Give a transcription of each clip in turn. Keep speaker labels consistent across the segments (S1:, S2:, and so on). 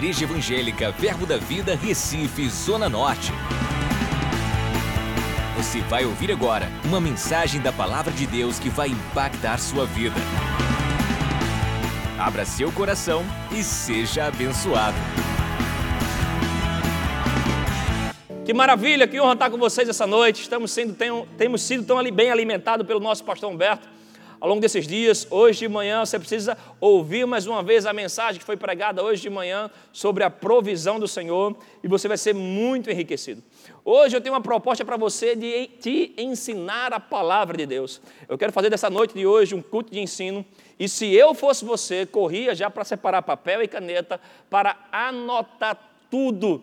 S1: Igreja Evangélica Verbo da Vida, Recife, Zona Norte. Você vai ouvir agora uma mensagem da Palavra de Deus que vai impactar sua vida. Abra seu coração e seja abençoado.
S2: Que maravilha, que honra estar com vocês essa noite. Estamos sendo, tem, temos sido tão bem alimentados pelo nosso pastor Humberto ao longo desses dias. Hoje de manhã você precisa ouvir mais uma vez a mensagem que foi pregada hoje de manhã sobre a provisão do Senhor e você vai ser muito enriquecido. Hoje eu tenho uma proposta para você de te ensinar a palavra de Deus. Eu quero fazer dessa noite de hoje um culto de ensino e se eu fosse você, corria já para separar papel e caneta para anotar tudo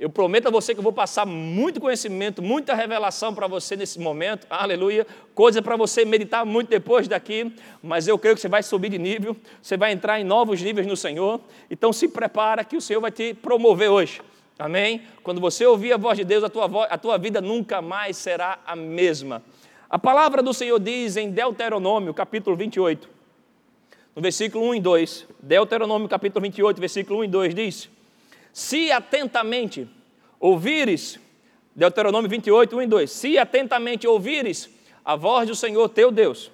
S2: eu prometo a você que eu vou passar muito conhecimento, muita revelação para você nesse momento, aleluia. Coisa para você meditar muito depois daqui, mas eu creio que você vai subir de nível, você vai entrar em novos níveis no Senhor. Então se prepara que o Senhor vai te promover hoje, amém? Quando você ouvir a voz de Deus, a tua, voz, a tua vida nunca mais será a mesma. A palavra do Senhor diz em Deuteronômio, capítulo 28, no versículo 1 e 2. Deuteronômio, capítulo 28, versículo 1 e 2 diz se atentamente ouvires, Deuteronômio 28, 1 e 2, se atentamente ouvires a voz do Senhor teu Deus,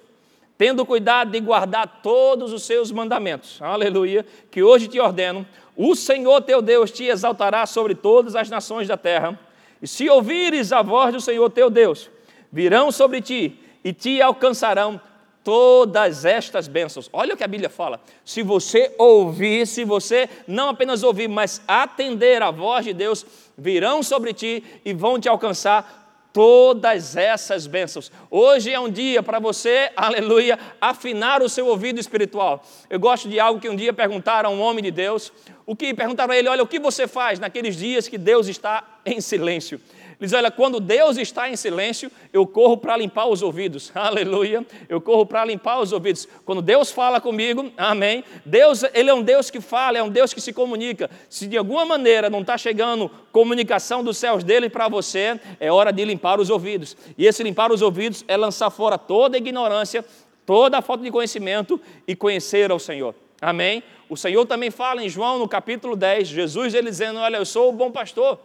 S2: tendo cuidado de guardar todos os seus mandamentos, aleluia, que hoje te ordeno, o Senhor teu Deus te exaltará sobre todas as nações da terra, e se ouvires a voz do Senhor teu Deus, virão sobre ti e te alcançarão todas estas bênçãos. Olha o que a Bíblia fala. Se você ouvir, se você não apenas ouvir, mas atender a voz de Deus, virão sobre ti e vão te alcançar todas essas bênçãos. Hoje é um dia para você, aleluia, afinar o seu ouvido espiritual. Eu gosto de algo que um dia perguntaram a um homem de Deus, o que perguntaram a ele, olha, o que você faz naqueles dias que Deus está em silêncio? Ele diz: Olha, quando Deus está em silêncio, eu corro para limpar os ouvidos. Aleluia. Eu corro para limpar os ouvidos. Quando Deus fala comigo, amém. Deus, Ele é um Deus que fala, é um Deus que se comunica. Se de alguma maneira não está chegando comunicação dos céus dele para você, é hora de limpar os ouvidos. E esse limpar os ouvidos é lançar fora toda a ignorância, toda a falta de conhecimento e conhecer ao Senhor. Amém? O Senhor também fala em João no capítulo 10, Jesus ele dizendo: Olha, eu sou o bom pastor.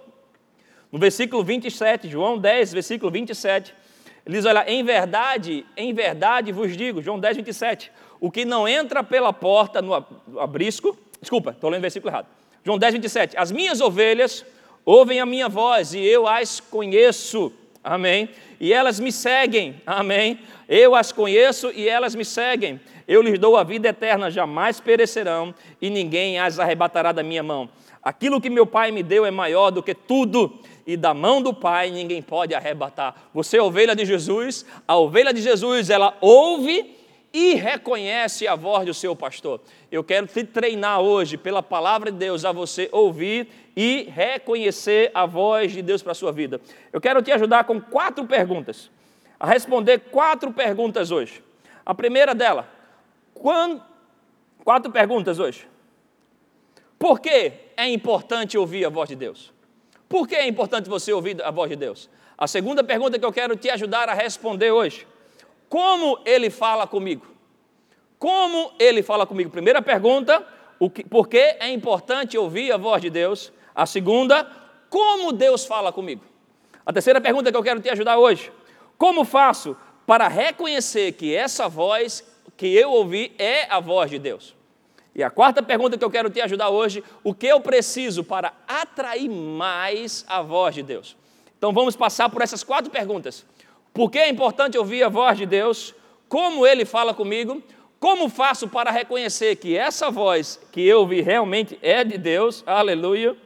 S2: No versículo 27, João 10, versículo 27, ele diz: Olha, em verdade, em verdade vos digo, João 10, 27, o que não entra pela porta no abrisco, desculpa, estou lendo o versículo errado. João 10, 27, as minhas ovelhas ouvem a minha voz e eu as conheço, amém, e elas me seguem, amém, eu as conheço e elas me seguem, eu lhes dou a vida eterna, jamais perecerão e ninguém as arrebatará da minha mão. Aquilo que meu Pai me deu é maior do que tudo, e da mão do Pai ninguém pode arrebatar. Você é ovelha de Jesus, a ovelha de Jesus, ela ouve e reconhece a voz do seu pastor. Eu quero te treinar hoje, pela palavra de Deus, a você ouvir e reconhecer a voz de Deus para a sua vida. Eu quero te ajudar com quatro perguntas, a responder quatro perguntas hoje. A primeira dela, quando, quatro perguntas hoje. Por que é importante ouvir a voz de Deus? Por que é importante você ouvir a voz de Deus? A segunda pergunta que eu quero te ajudar a responder hoje: Como ele fala comigo? Como ele fala comigo? Primeira pergunta: que, por que é importante ouvir a voz de Deus? A segunda: Como Deus fala comigo? A terceira pergunta que eu quero te ajudar hoje: Como faço para reconhecer que essa voz que eu ouvi é a voz de Deus? E a quarta pergunta que eu quero te ajudar hoje: o que eu preciso para atrair mais a voz de Deus? Então vamos passar por essas quatro perguntas. Por que é importante ouvir a voz de Deus? Como ele fala comigo? Como faço para reconhecer que essa voz que eu ouvi realmente é de Deus? Aleluia.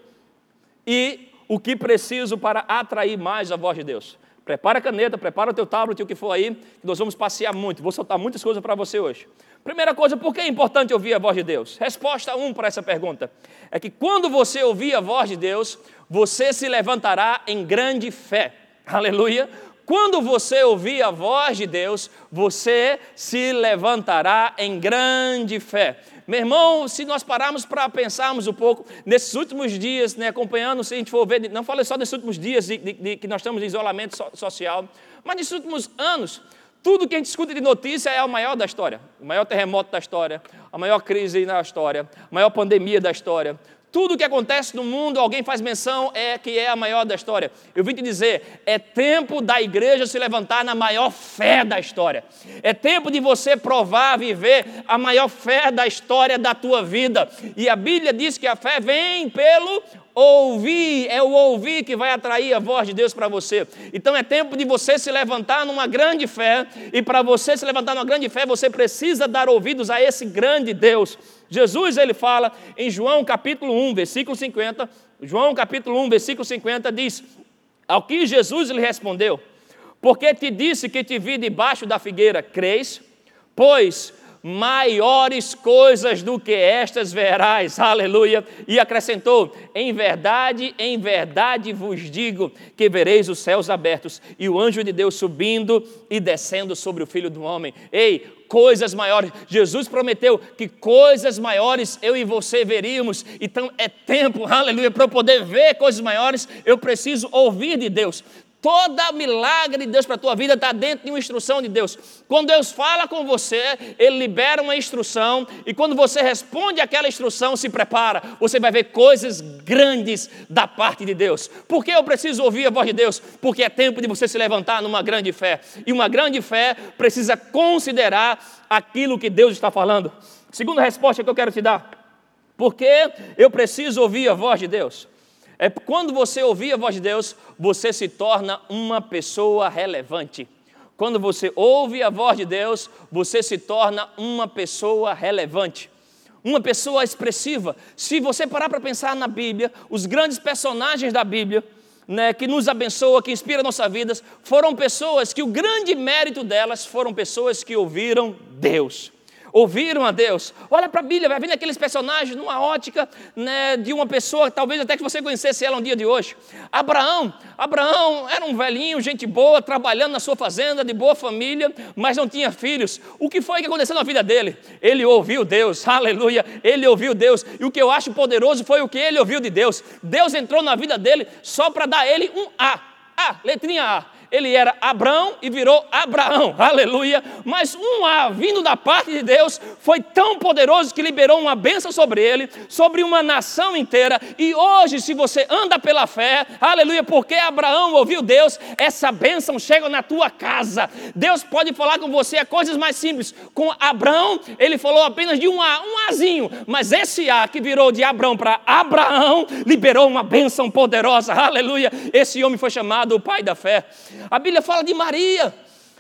S2: E o que preciso para atrair mais a voz de Deus? Prepara a caneta, prepara o teu tablet, o que for aí, que nós vamos passear muito. Vou soltar muitas coisas para você hoje. Primeira coisa, por que é importante ouvir a voz de Deus? Resposta 1 um para essa pergunta é que quando você ouvir a voz de Deus, você se levantará em grande fé. Aleluia. Quando você ouvir a voz de Deus, você se levantará em grande fé. Meu irmão, se nós pararmos para pensarmos um pouco, nesses últimos dias, né, acompanhando, se a gente for ver, não falo só nesses últimos dias de, de, de, que nós estamos em isolamento so, social, mas nesses últimos anos, tudo que a gente escuta de notícia é o maior da história, o maior terremoto da história, a maior crise na história, a maior pandemia da história. Tudo que acontece no mundo, alguém faz menção, é que é a maior da história. Eu vim te dizer, é tempo da igreja se levantar na maior fé da história. É tempo de você provar, viver a maior fé da história da tua vida. E a Bíblia diz que a fé vem pelo ouvir, é o ouvir que vai atrair a voz de Deus para você. Então é tempo de você se levantar numa grande fé, e para você se levantar numa grande fé, você precisa dar ouvidos a esse grande Deus. Jesus ele fala em João capítulo 1, versículo 50. João capítulo 1, versículo 50 diz: Ao que Jesus lhe respondeu: Porque te disse que te vi debaixo da figueira, crês? Pois maiores coisas do que estas verás, aleluia. E acrescentou: Em verdade, em verdade vos digo que vereis os céus abertos e o anjo de Deus subindo e descendo sobre o filho do homem. Ei, coisas maiores. Jesus prometeu que coisas maiores eu e você veríamos. Então é tempo, aleluia, para eu poder ver coisas maiores, eu preciso ouvir de Deus. Toda milagre de Deus para a tua vida está dentro de uma instrução de Deus. Quando Deus fala com você, Ele libera uma instrução, e quando você responde àquela instrução, se prepara, você vai ver coisas grandes da parte de Deus. Por que eu preciso ouvir a voz de Deus? Porque é tempo de você se levantar numa grande fé. E uma grande fé precisa considerar aquilo que Deus está falando. Segunda resposta que eu quero te dar. Por que eu preciso ouvir a voz de Deus? É quando você ouvir a voz de Deus, você se torna uma pessoa relevante. Quando você ouve a voz de Deus, você se torna uma pessoa relevante, uma pessoa expressiva. Se você parar para pensar na Bíblia, os grandes personagens da Bíblia, né, que nos abençoa, que inspira nossas vidas, foram pessoas que o grande mérito delas foram pessoas que ouviram Deus ouviram a Deus. Olha para a Bíblia, vai vendo aqueles personagens numa ótica né, de uma pessoa, talvez até que você conhecesse ela um dia de hoje. Abraão, Abraão era um velhinho, gente boa, trabalhando na sua fazenda, de boa família, mas não tinha filhos. O que foi que aconteceu na vida dele? Ele ouviu Deus, aleluia, ele ouviu Deus. E o que eu acho poderoso foi o que ele ouviu de Deus. Deus entrou na vida dele só para dar ele um A. A, letrinha A ele era Abraão e virou Abraão, aleluia. Mas um A vindo da parte de Deus foi tão poderoso que liberou uma bênção sobre ele, sobre uma nação inteira. E hoje, se você anda pela fé, aleluia, porque Abraão ouviu Deus, essa bênção chega na tua casa. Deus pode falar com você coisas mais simples. Com Abraão, ele falou apenas de um A, um Azinho, mas esse A que virou de Abraão para Abraão, liberou uma bênção poderosa, aleluia. Esse homem foi chamado o pai da fé. A Bíblia fala de Maria,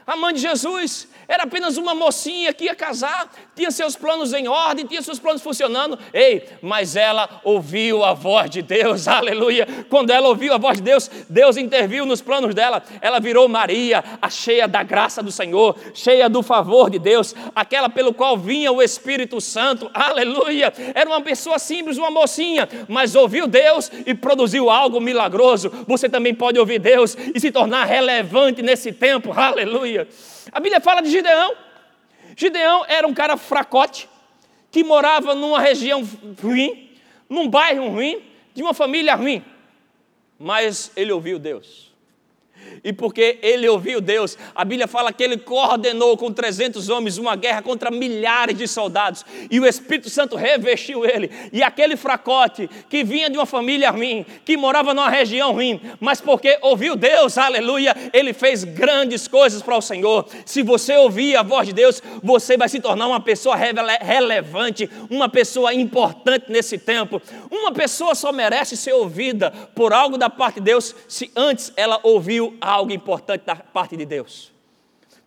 S2: a mãe de Jesus era apenas uma mocinha que ia casar, tinha seus planos em ordem, tinha seus planos funcionando. Ei, mas ela ouviu a voz de Deus, aleluia. Quando ela ouviu a voz de Deus, Deus interviu nos planos dela. Ela virou Maria, a cheia da graça do Senhor, cheia do favor de Deus, aquela pelo qual vinha o Espírito Santo, aleluia. Era uma pessoa simples, uma mocinha, mas ouviu Deus e produziu algo milagroso. Você também pode ouvir Deus e se tornar relevante nesse tempo, aleluia. A Bíblia fala de Gideão. Gideão era um cara fracote, que morava numa região ruim, num bairro ruim, de uma família ruim. Mas ele ouviu Deus e porque ele ouviu Deus. A Bíblia fala que ele coordenou com 300 homens uma guerra contra milhares de soldados, e o Espírito Santo revestiu ele. E aquele fracote que vinha de uma família ruim, que morava numa região ruim, mas porque ouviu Deus, aleluia, ele fez grandes coisas para o Senhor. Se você ouvir a voz de Deus, você vai se tornar uma pessoa relevante, uma pessoa importante nesse tempo. Uma pessoa só merece ser ouvida por algo da parte de Deus se antes ela ouviu algo importante da parte de Deus.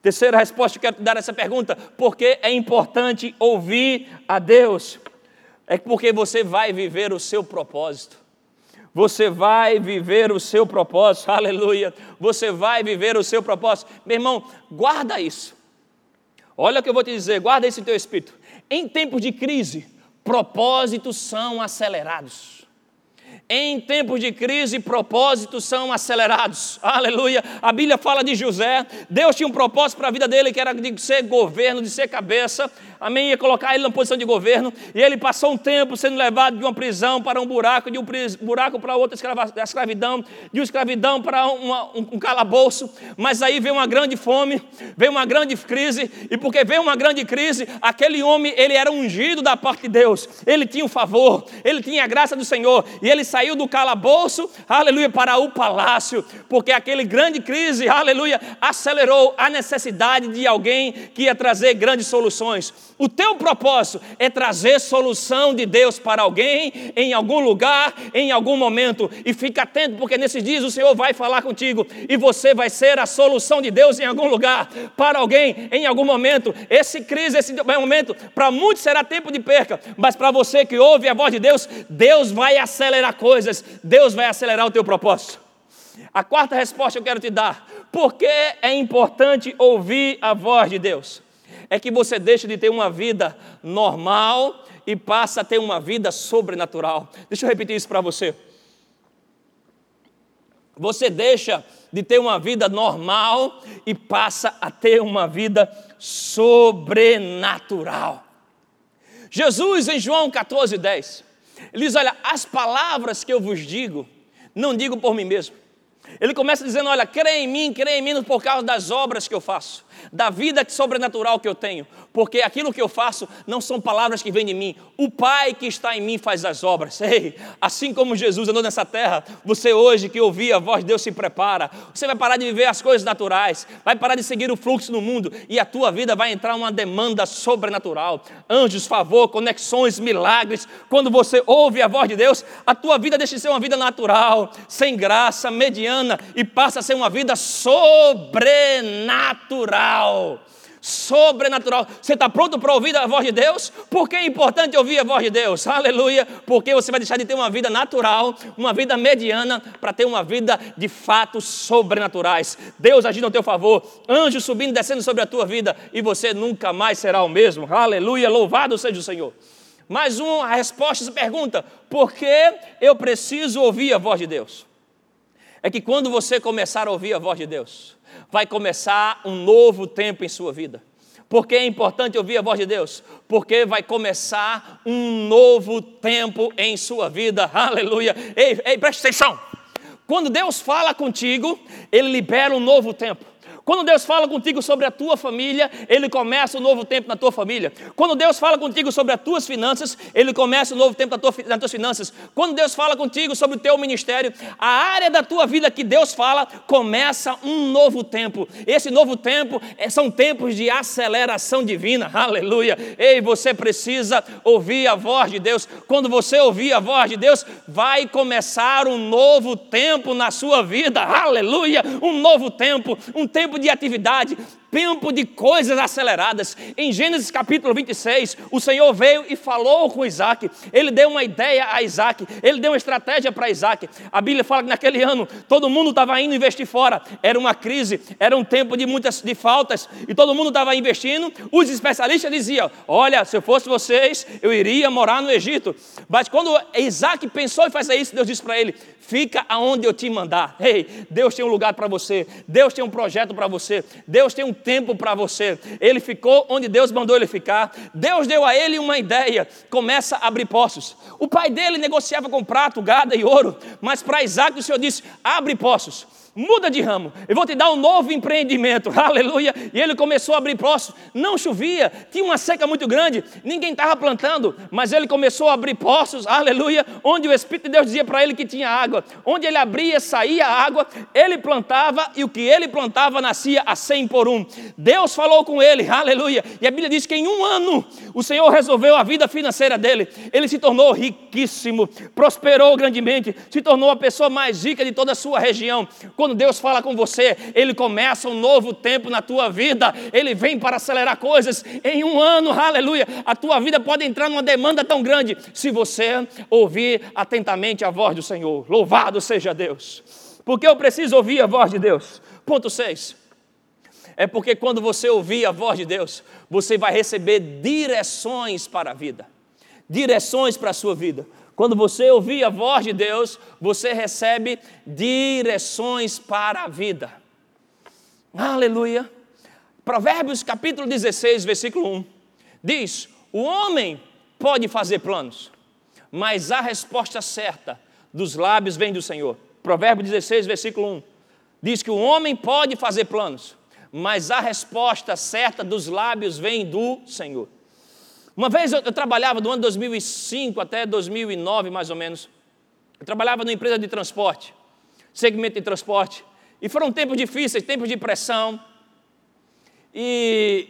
S2: Terceira resposta que eu quero dar essa pergunta: por que é importante ouvir a Deus? É porque você vai viver o seu propósito. Você vai viver o seu propósito, aleluia. Você vai viver o seu propósito. Meu irmão, guarda isso. Olha o que eu vou te dizer, guarda isso em teu espírito. Em tempos de crise, propósitos são acelerados. Em tempos de crise, propósitos são acelerados. Aleluia. A Bíblia fala de José. Deus tinha um propósito para a vida dele, que era de ser governo, de ser cabeça. Amém, ia colocar ele na posição de governo, e ele passou um tempo sendo levado de uma prisão para um buraco, de um buraco para outra escravidão, de uma escravidão para uma, um, um calabouço, mas aí veio uma grande fome, veio uma grande crise, e porque veio uma grande crise, aquele homem, ele era ungido da parte de Deus, ele tinha o favor, ele tinha a graça do Senhor, e ele saiu do calabouço, aleluia, para o palácio, porque aquele grande crise, aleluia, acelerou a necessidade de alguém que ia trazer grandes soluções. O teu propósito é trazer solução de Deus para alguém, em algum lugar, em algum momento. E fica atento, porque nesses dias o Senhor vai falar contigo e você vai ser a solução de Deus em algum lugar, para alguém, em algum momento. Esse crise, esse momento, para muitos será tempo de perca, mas para você que ouve a voz de Deus, Deus vai acelerar coisas, Deus vai acelerar o teu propósito. A quarta resposta eu quero te dar: por que é importante ouvir a voz de Deus? É que você deixa de ter uma vida normal e passa a ter uma vida sobrenatural. Deixa eu repetir isso para você. Você deixa de ter uma vida normal e passa a ter uma vida sobrenatural. Jesus, em João 14, 10, ele diz: Olha, as palavras que eu vos digo, não digo por mim mesmo. Ele começa dizendo: Olha, crê em mim, crê em mim por causa das obras que eu faço da vida sobrenatural que eu tenho, porque aquilo que eu faço não são palavras que vêm de mim, o Pai que está em mim faz as obras. Ei, assim como Jesus andou nessa terra, você hoje que ouvia a voz de Deus se prepara, você vai parar de viver as coisas naturais, vai parar de seguir o fluxo no mundo e a tua vida vai entrar uma demanda sobrenatural. Anjos, favor, conexões, milagres. Quando você ouve a voz de Deus, a tua vida deixa de ser uma vida natural, sem graça, mediana e passa a ser uma vida sobrenatural sobrenatural. Sobrenatural. Você está pronto para ouvir a voz de Deus? Por que é importante ouvir a voz de Deus? Aleluia. Porque você vai deixar de ter uma vida natural, uma vida mediana, para ter uma vida de fatos sobrenaturais. Deus agindo ao teu favor, anjos subindo e descendo sobre a tua vida, e você nunca mais será o mesmo. Aleluia. Louvado seja o Senhor. Mais uma resposta se pergunta: por que eu preciso ouvir a voz de Deus? É que quando você começar a ouvir a voz de Deus, vai começar um novo tempo em sua vida. Por que é importante ouvir a voz de Deus? Porque vai começar um novo tempo em sua vida. Aleluia. Ei, ei, preste atenção. Quando Deus fala contigo, Ele libera um novo tempo. Quando Deus fala contigo sobre a tua família, Ele começa um novo tempo na tua família. Quando Deus fala contigo sobre as tuas finanças, Ele começa um novo tempo na tua, nas tuas finanças. Quando Deus fala contigo sobre o teu ministério, a área da tua vida que Deus fala, começa um novo tempo. Esse novo tempo é, são tempos de aceleração divina. Aleluia. Ei, você precisa ouvir a voz de Deus. Quando você ouvir a voz de Deus, vai começar um novo tempo na sua vida. Aleluia. Um novo tempo, um tempo de atividade, tempo de coisas aceleradas. Em Gênesis capítulo 26, o Senhor veio e falou com Isaac. Ele deu uma ideia a Isaac, ele deu uma estratégia para Isaac. A Bíblia fala que naquele ano todo mundo estava indo investir fora. Era uma crise, era um tempo de muitas de faltas e todo mundo estava investindo. Os especialistas diziam: Olha, se eu fosse vocês, eu iria morar no Egito. Mas quando Isaac pensou em fazer isso, Deus disse para ele: Fica aonde eu te mandar. Ei, Deus tem um lugar para você. Deus tem um projeto para você. Deus tem um tempo para você. Ele ficou onde Deus mandou ele ficar. Deus deu a ele uma ideia. Começa a abrir poços. O pai dele negociava com prato, gada e ouro. Mas para Isaac o Senhor disse: abre poços muda de ramo, eu vou te dar um novo empreendimento, aleluia. E ele começou a abrir poços, não chovia, tinha uma seca muito grande, ninguém estava plantando, mas ele começou a abrir poços, aleluia, onde o Espírito de Deus dizia para ele que tinha água, onde ele abria, saía água, ele plantava e o que ele plantava nascia a cem por um. Deus falou com ele, aleluia, e a Bíblia diz que em um ano o Senhor resolveu a vida financeira dele, ele se tornou riquíssimo, prosperou grandemente, se tornou a pessoa mais rica de toda a sua região. Quando Deus fala com você, Ele começa um novo tempo na tua vida, Ele vem para acelerar coisas em um ano, aleluia. A tua vida pode entrar numa demanda tão grande se você ouvir atentamente a voz do Senhor. Louvado seja Deus. Porque eu preciso ouvir a voz de Deus. Ponto 6. É porque quando você ouvir a voz de Deus, você vai receber direções para a vida. Direções para a sua vida. Quando você ouvir a voz de Deus, você recebe direções para a vida. Aleluia. Provérbios capítulo 16, versículo 1. Diz: o homem pode fazer planos, mas a resposta certa dos lábios vem do Senhor. Provérbio 16, versículo 1. Diz que o homem pode fazer planos, mas a resposta certa dos lábios vem do Senhor. Uma vez eu, eu trabalhava do ano 2005 até 2009, mais ou menos. Eu trabalhava numa empresa de transporte, segmento de transporte. E foram tempos difíceis, tempos de pressão. E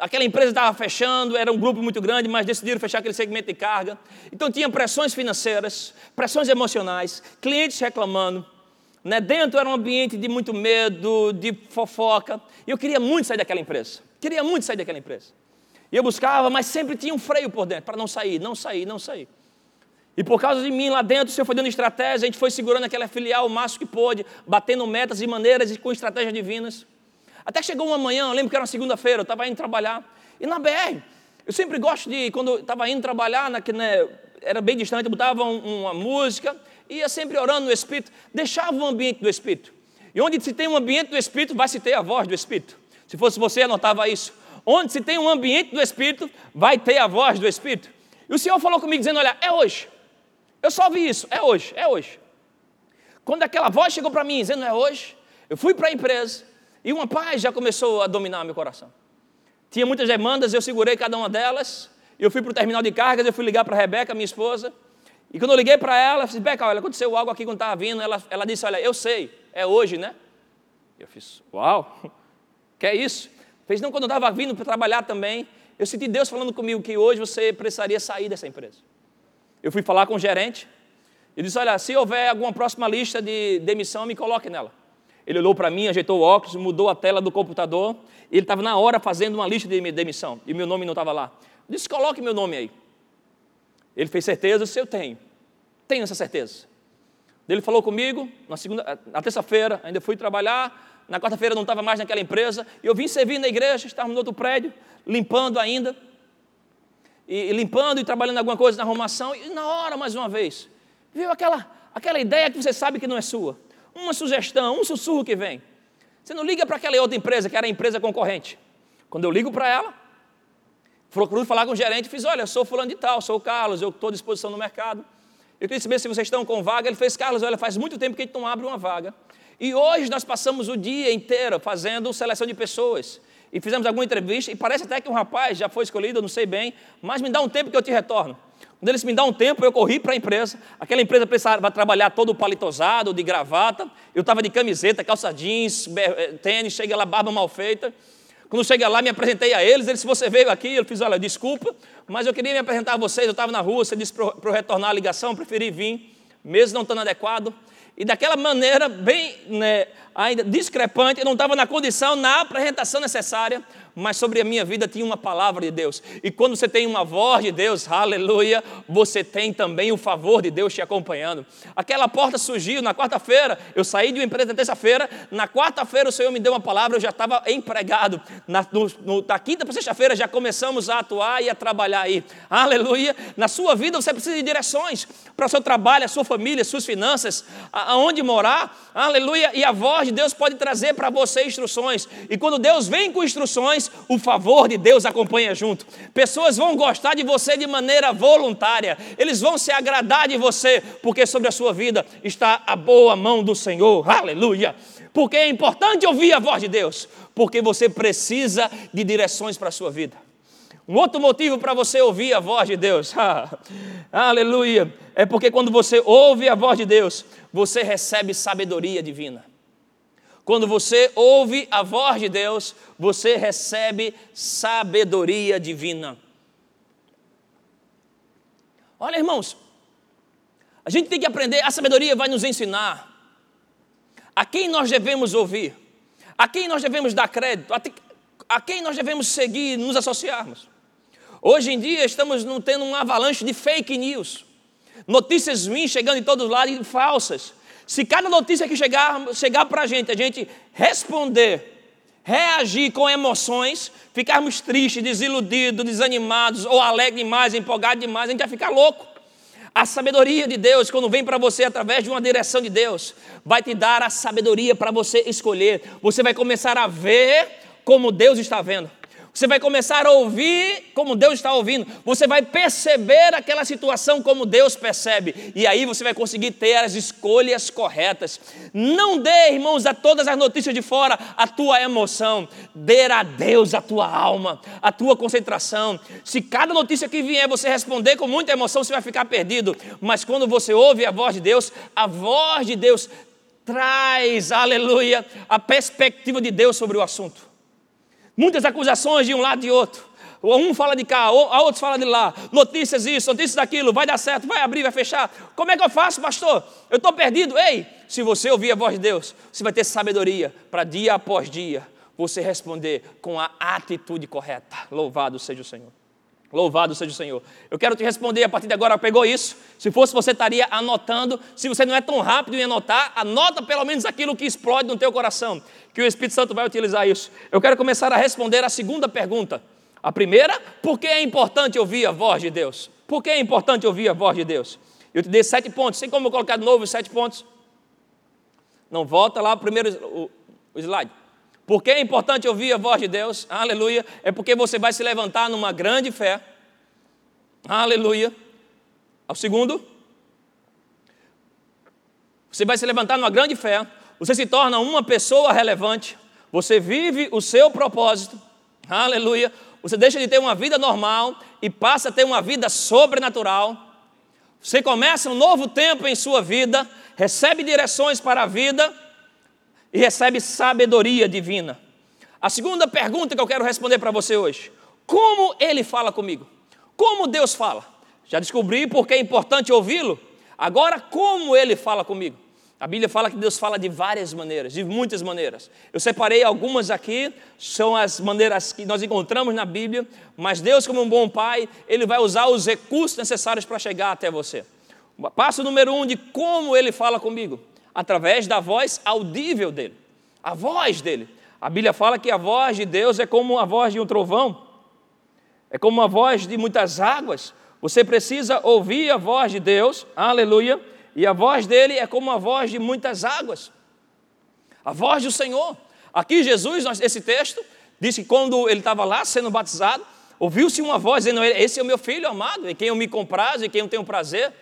S2: aquela empresa estava fechando, era um grupo muito grande, mas decidiram fechar aquele segmento de carga. Então tinha pressões financeiras, pressões emocionais, clientes reclamando. Né? Dentro era um ambiente de muito medo, de fofoca. E eu queria muito sair daquela empresa. Queria muito sair daquela empresa. E eu buscava, mas sempre tinha um freio por dentro, para não sair, não sair, não sair. E por causa de mim lá dentro, o Senhor foi dando estratégia, a gente foi segurando aquela filial o máximo que pôde, batendo metas e maneiras e com estratégias divinas. Até chegou uma manhã, eu lembro que era uma segunda-feira, eu estava indo trabalhar. E na BR, eu sempre gosto de, quando eu estava indo trabalhar, na, né, era bem distante, eu botava um, uma música, ia sempre orando no Espírito, deixava o ambiente do Espírito. E onde se tem um ambiente do Espírito, vai se ter a voz do Espírito. Se fosse você, anotava isso. Onde se tem um ambiente do Espírito, vai ter a voz do Espírito. E o Senhor falou comigo, dizendo: Olha, é hoje. Eu só vi isso, é hoje, é hoje. Quando aquela voz chegou para mim, dizendo: É hoje, eu fui para a empresa, e uma paz já começou a dominar meu coração. Tinha muitas demandas, eu segurei cada uma delas. Eu fui para o terminal de cargas, eu fui ligar para a Rebeca, minha esposa. E quando eu liguei para ela, eu disse, Rebeca, olha, aconteceu algo aqui quando estava vindo. Ela, ela disse, olha, eu sei, é hoje, né? Eu fiz, uau, que é isso? Fez, não, quando eu estava vindo para trabalhar também, eu senti Deus falando comigo que hoje você precisaria sair dessa empresa. Eu fui falar com o gerente, e disse, olha, se houver alguma próxima lista de demissão, me coloque nela. Ele olhou para mim, ajeitou o óculos, mudou a tela do computador. Ele estava na hora fazendo uma lista de demissão e meu nome não estava lá. Eu disse: coloque meu nome aí. Ele fez certeza, se eu tenho. Tenho essa certeza. Ele falou comigo na segunda, na terça-feira, ainda fui trabalhar. Na quarta-feira não estava mais naquela empresa. E eu vim servir na igreja, estávamos no outro prédio, limpando ainda. E, e limpando e trabalhando alguma coisa na arrumação. E na hora, mais uma vez, viu aquela, aquela ideia que você sabe que não é sua uma sugestão, um sussurro que vem. Você não liga para aquela outra empresa, que era a empresa concorrente. Quando eu ligo para ela, procuro falar com o gerente, fiz, olha, eu sou fulano de tal, sou o Carlos, eu estou à disposição no mercado. Eu queria saber se vocês estão com vaga. Ele fez, Carlos, olha, faz muito tempo que a gente não abre uma vaga. E hoje nós passamos o dia inteiro fazendo seleção de pessoas. E fizemos alguma entrevista, e parece até que um rapaz já foi escolhido, não sei bem, mas me dá um tempo que eu te retorno. Quando eles me dão um tempo, eu corri para a empresa. Aquela empresa precisava trabalhar todo palitosado, de gravata. Eu estava de camiseta, calça jeans, eh, tênis, chega lá, barba mal feita. Quando chega lá, me apresentei a eles. Eles se você veio aqui, eu fiz, olha, desculpa, mas eu queria me apresentar a vocês. Eu estava na rua, você disse para eu retornar a ligação, preferi vir, mesmo não estando adequado. E daquela maneira, bem né, ainda discrepante, eu não estava na condição, na apresentação necessária mas sobre a minha vida tinha uma palavra de Deus. E quando você tem uma voz de Deus, aleluia, você tem também o favor de Deus te acompanhando. Aquela porta surgiu na quarta-feira, eu saí de uma empresa na terça-feira, na quarta-feira o Senhor me deu uma palavra, eu já estava empregado. Na, no, no, da quinta para sexta-feira já começamos a atuar e a trabalhar aí. Aleluia. Na sua vida você precisa de direções para o seu trabalho, a sua família, suas finanças, aonde morar. Aleluia. E a voz de Deus pode trazer para você instruções. E quando Deus vem com instruções, o favor de Deus acompanha junto. Pessoas vão gostar de você de maneira voluntária, eles vão se agradar de você, porque sobre a sua vida está a boa mão do Senhor. Aleluia! Porque é importante ouvir a voz de Deus, porque você precisa de direções para a sua vida. Um outro motivo para você ouvir a voz de Deus, aleluia, é porque quando você ouve a voz de Deus, você recebe sabedoria divina. Quando você ouve a voz de Deus, você recebe sabedoria divina. Olha, irmãos, a gente tem que aprender, a sabedoria vai nos ensinar a quem nós devemos ouvir, a quem nós devemos dar crédito, a, quem nós devemos seguir, nos associarmos. Hoje em dia estamos tendo um avalanche de fake news, notícias ruins chegando em todos os lados e falsas. Se cada notícia que chegar, chegar para a gente, a gente responder, reagir com emoções, ficarmos tristes, desiludidos, desanimados, ou alegres demais, empolgados demais, a gente vai ficar louco. A sabedoria de Deus, quando vem para você através de uma direção de Deus, vai te dar a sabedoria para você escolher. Você vai começar a ver como Deus está vendo. Você vai começar a ouvir como Deus está ouvindo. Você vai perceber aquela situação como Deus percebe. E aí você vai conseguir ter as escolhas corretas. Não dê, irmãos, a todas as notícias de fora a tua emoção. Dê a Deus a tua alma, a tua concentração. Se cada notícia que vier você responder com muita emoção, você vai ficar perdido. Mas quando você ouve a voz de Deus, a voz de Deus traz, aleluia, a perspectiva de Deus sobre o assunto. Muitas acusações de um lado e outro. Um fala de cá, a outro fala de lá. Notícias isso, notícias daquilo. Vai dar certo, vai abrir, vai fechar. Como é que eu faço, pastor? Eu estou perdido. Ei, se você ouvir a voz de Deus, você vai ter sabedoria para dia após dia você responder com a atitude correta. Louvado seja o Senhor. Louvado seja o Senhor. Eu quero te responder a partir de agora. Pegou isso? Se fosse você estaria anotando. Se você não é tão rápido em anotar, anota pelo menos aquilo que explode no teu coração, que o Espírito Santo vai utilizar isso. Eu quero começar a responder a segunda pergunta. A primeira, por que é importante ouvir a voz de Deus? Por que é importante ouvir a voz de Deus? Eu te dei sete pontos. Tem como eu colocar de novo os sete pontos? Não, volta lá o primeiro o, o slide. Por que é importante ouvir a voz de Deus? Aleluia. É porque você vai se levantar numa grande fé. Aleluia. Ao segundo, você vai se levantar numa grande fé. Você se torna uma pessoa relevante. Você vive o seu propósito. Aleluia. Você deixa de ter uma vida normal e passa a ter uma vida sobrenatural. Você começa um novo tempo em sua vida, recebe direções para a vida e recebe sabedoria divina. A segunda pergunta que eu quero responder para você hoje: como ele fala comigo? Como Deus fala? Já descobri porque é importante ouvi-lo. Agora, como ele fala comigo? A Bíblia fala que Deus fala de várias maneiras, de muitas maneiras. Eu separei algumas aqui, são as maneiras que nós encontramos na Bíblia, mas Deus, como um bom pai, ele vai usar os recursos necessários para chegar até você. Passo número um de como ele fala comigo através da voz audível dele. A voz dele. A Bíblia fala que a voz de Deus é como a voz de um trovão, é como a voz de muitas águas. Você precisa ouvir a voz de Deus, aleluia, e a voz dele é como a voz de muitas águas. A voz do Senhor. Aqui Jesus, esse texto, disse que quando ele estava lá sendo batizado, ouviu-se uma voz dizendo: Esse é o meu filho amado, em quem eu me comprazo, em quem eu tenho prazer.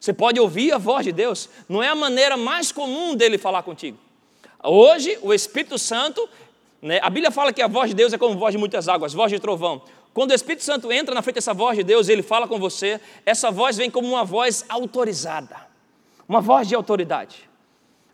S2: Você pode ouvir a voz de Deus, não é a maneira mais comum dele falar contigo. Hoje, o Espírito Santo, né, a Bíblia fala que a voz de Deus é como voz de muitas águas, voz de trovão. Quando o Espírito Santo entra na frente dessa voz de Deus, ele fala com você, essa voz vem como uma voz autorizada, uma voz de autoridade.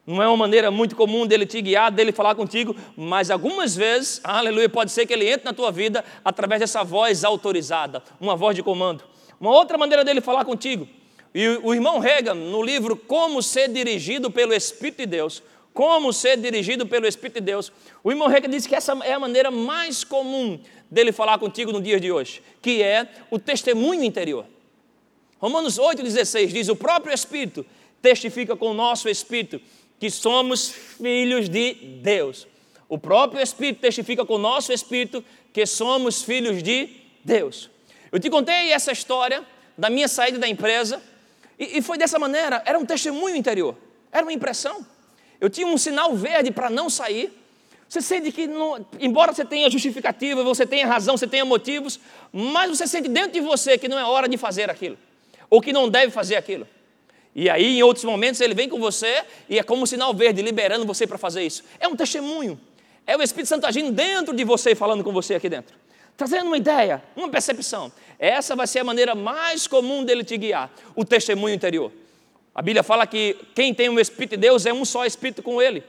S2: Não é uma maneira muito comum dele te guiar, dele falar contigo, mas algumas vezes, aleluia, pode ser que ele entre na tua vida através dessa voz autorizada, uma voz de comando. Uma outra maneira dele falar contigo e o irmão Reagan, no livro Como Ser Dirigido pelo Espírito de Deus, como ser dirigido pelo Espírito de Deus, o irmão Reagan disse que essa é a maneira mais comum dele falar contigo no dia de hoje, que é o testemunho interior. Romanos 8,16 diz: O próprio Espírito testifica com o nosso Espírito que somos filhos de Deus. O próprio Espírito testifica com o nosso Espírito que somos filhos de Deus. Eu te contei essa história da minha saída da empresa e, e foi dessa maneira, era um testemunho interior, era uma impressão. Eu tinha um sinal verde para não sair. Você sente que, não, embora você tenha justificativa, você tenha razão, você tenha motivos, mas você sente dentro de você que não é hora de fazer aquilo, ou que não deve fazer aquilo. E aí, em outros momentos, ele vem com você e é como um sinal verde, liberando você para fazer isso. É um testemunho. É o Espírito Santo agindo dentro de você, falando com você aqui dentro trazendo uma ideia, uma percepção. Essa vai ser a maneira mais comum dele te guiar, o testemunho interior. A Bíblia fala que quem tem o Espírito de Deus é um só Espírito com ele.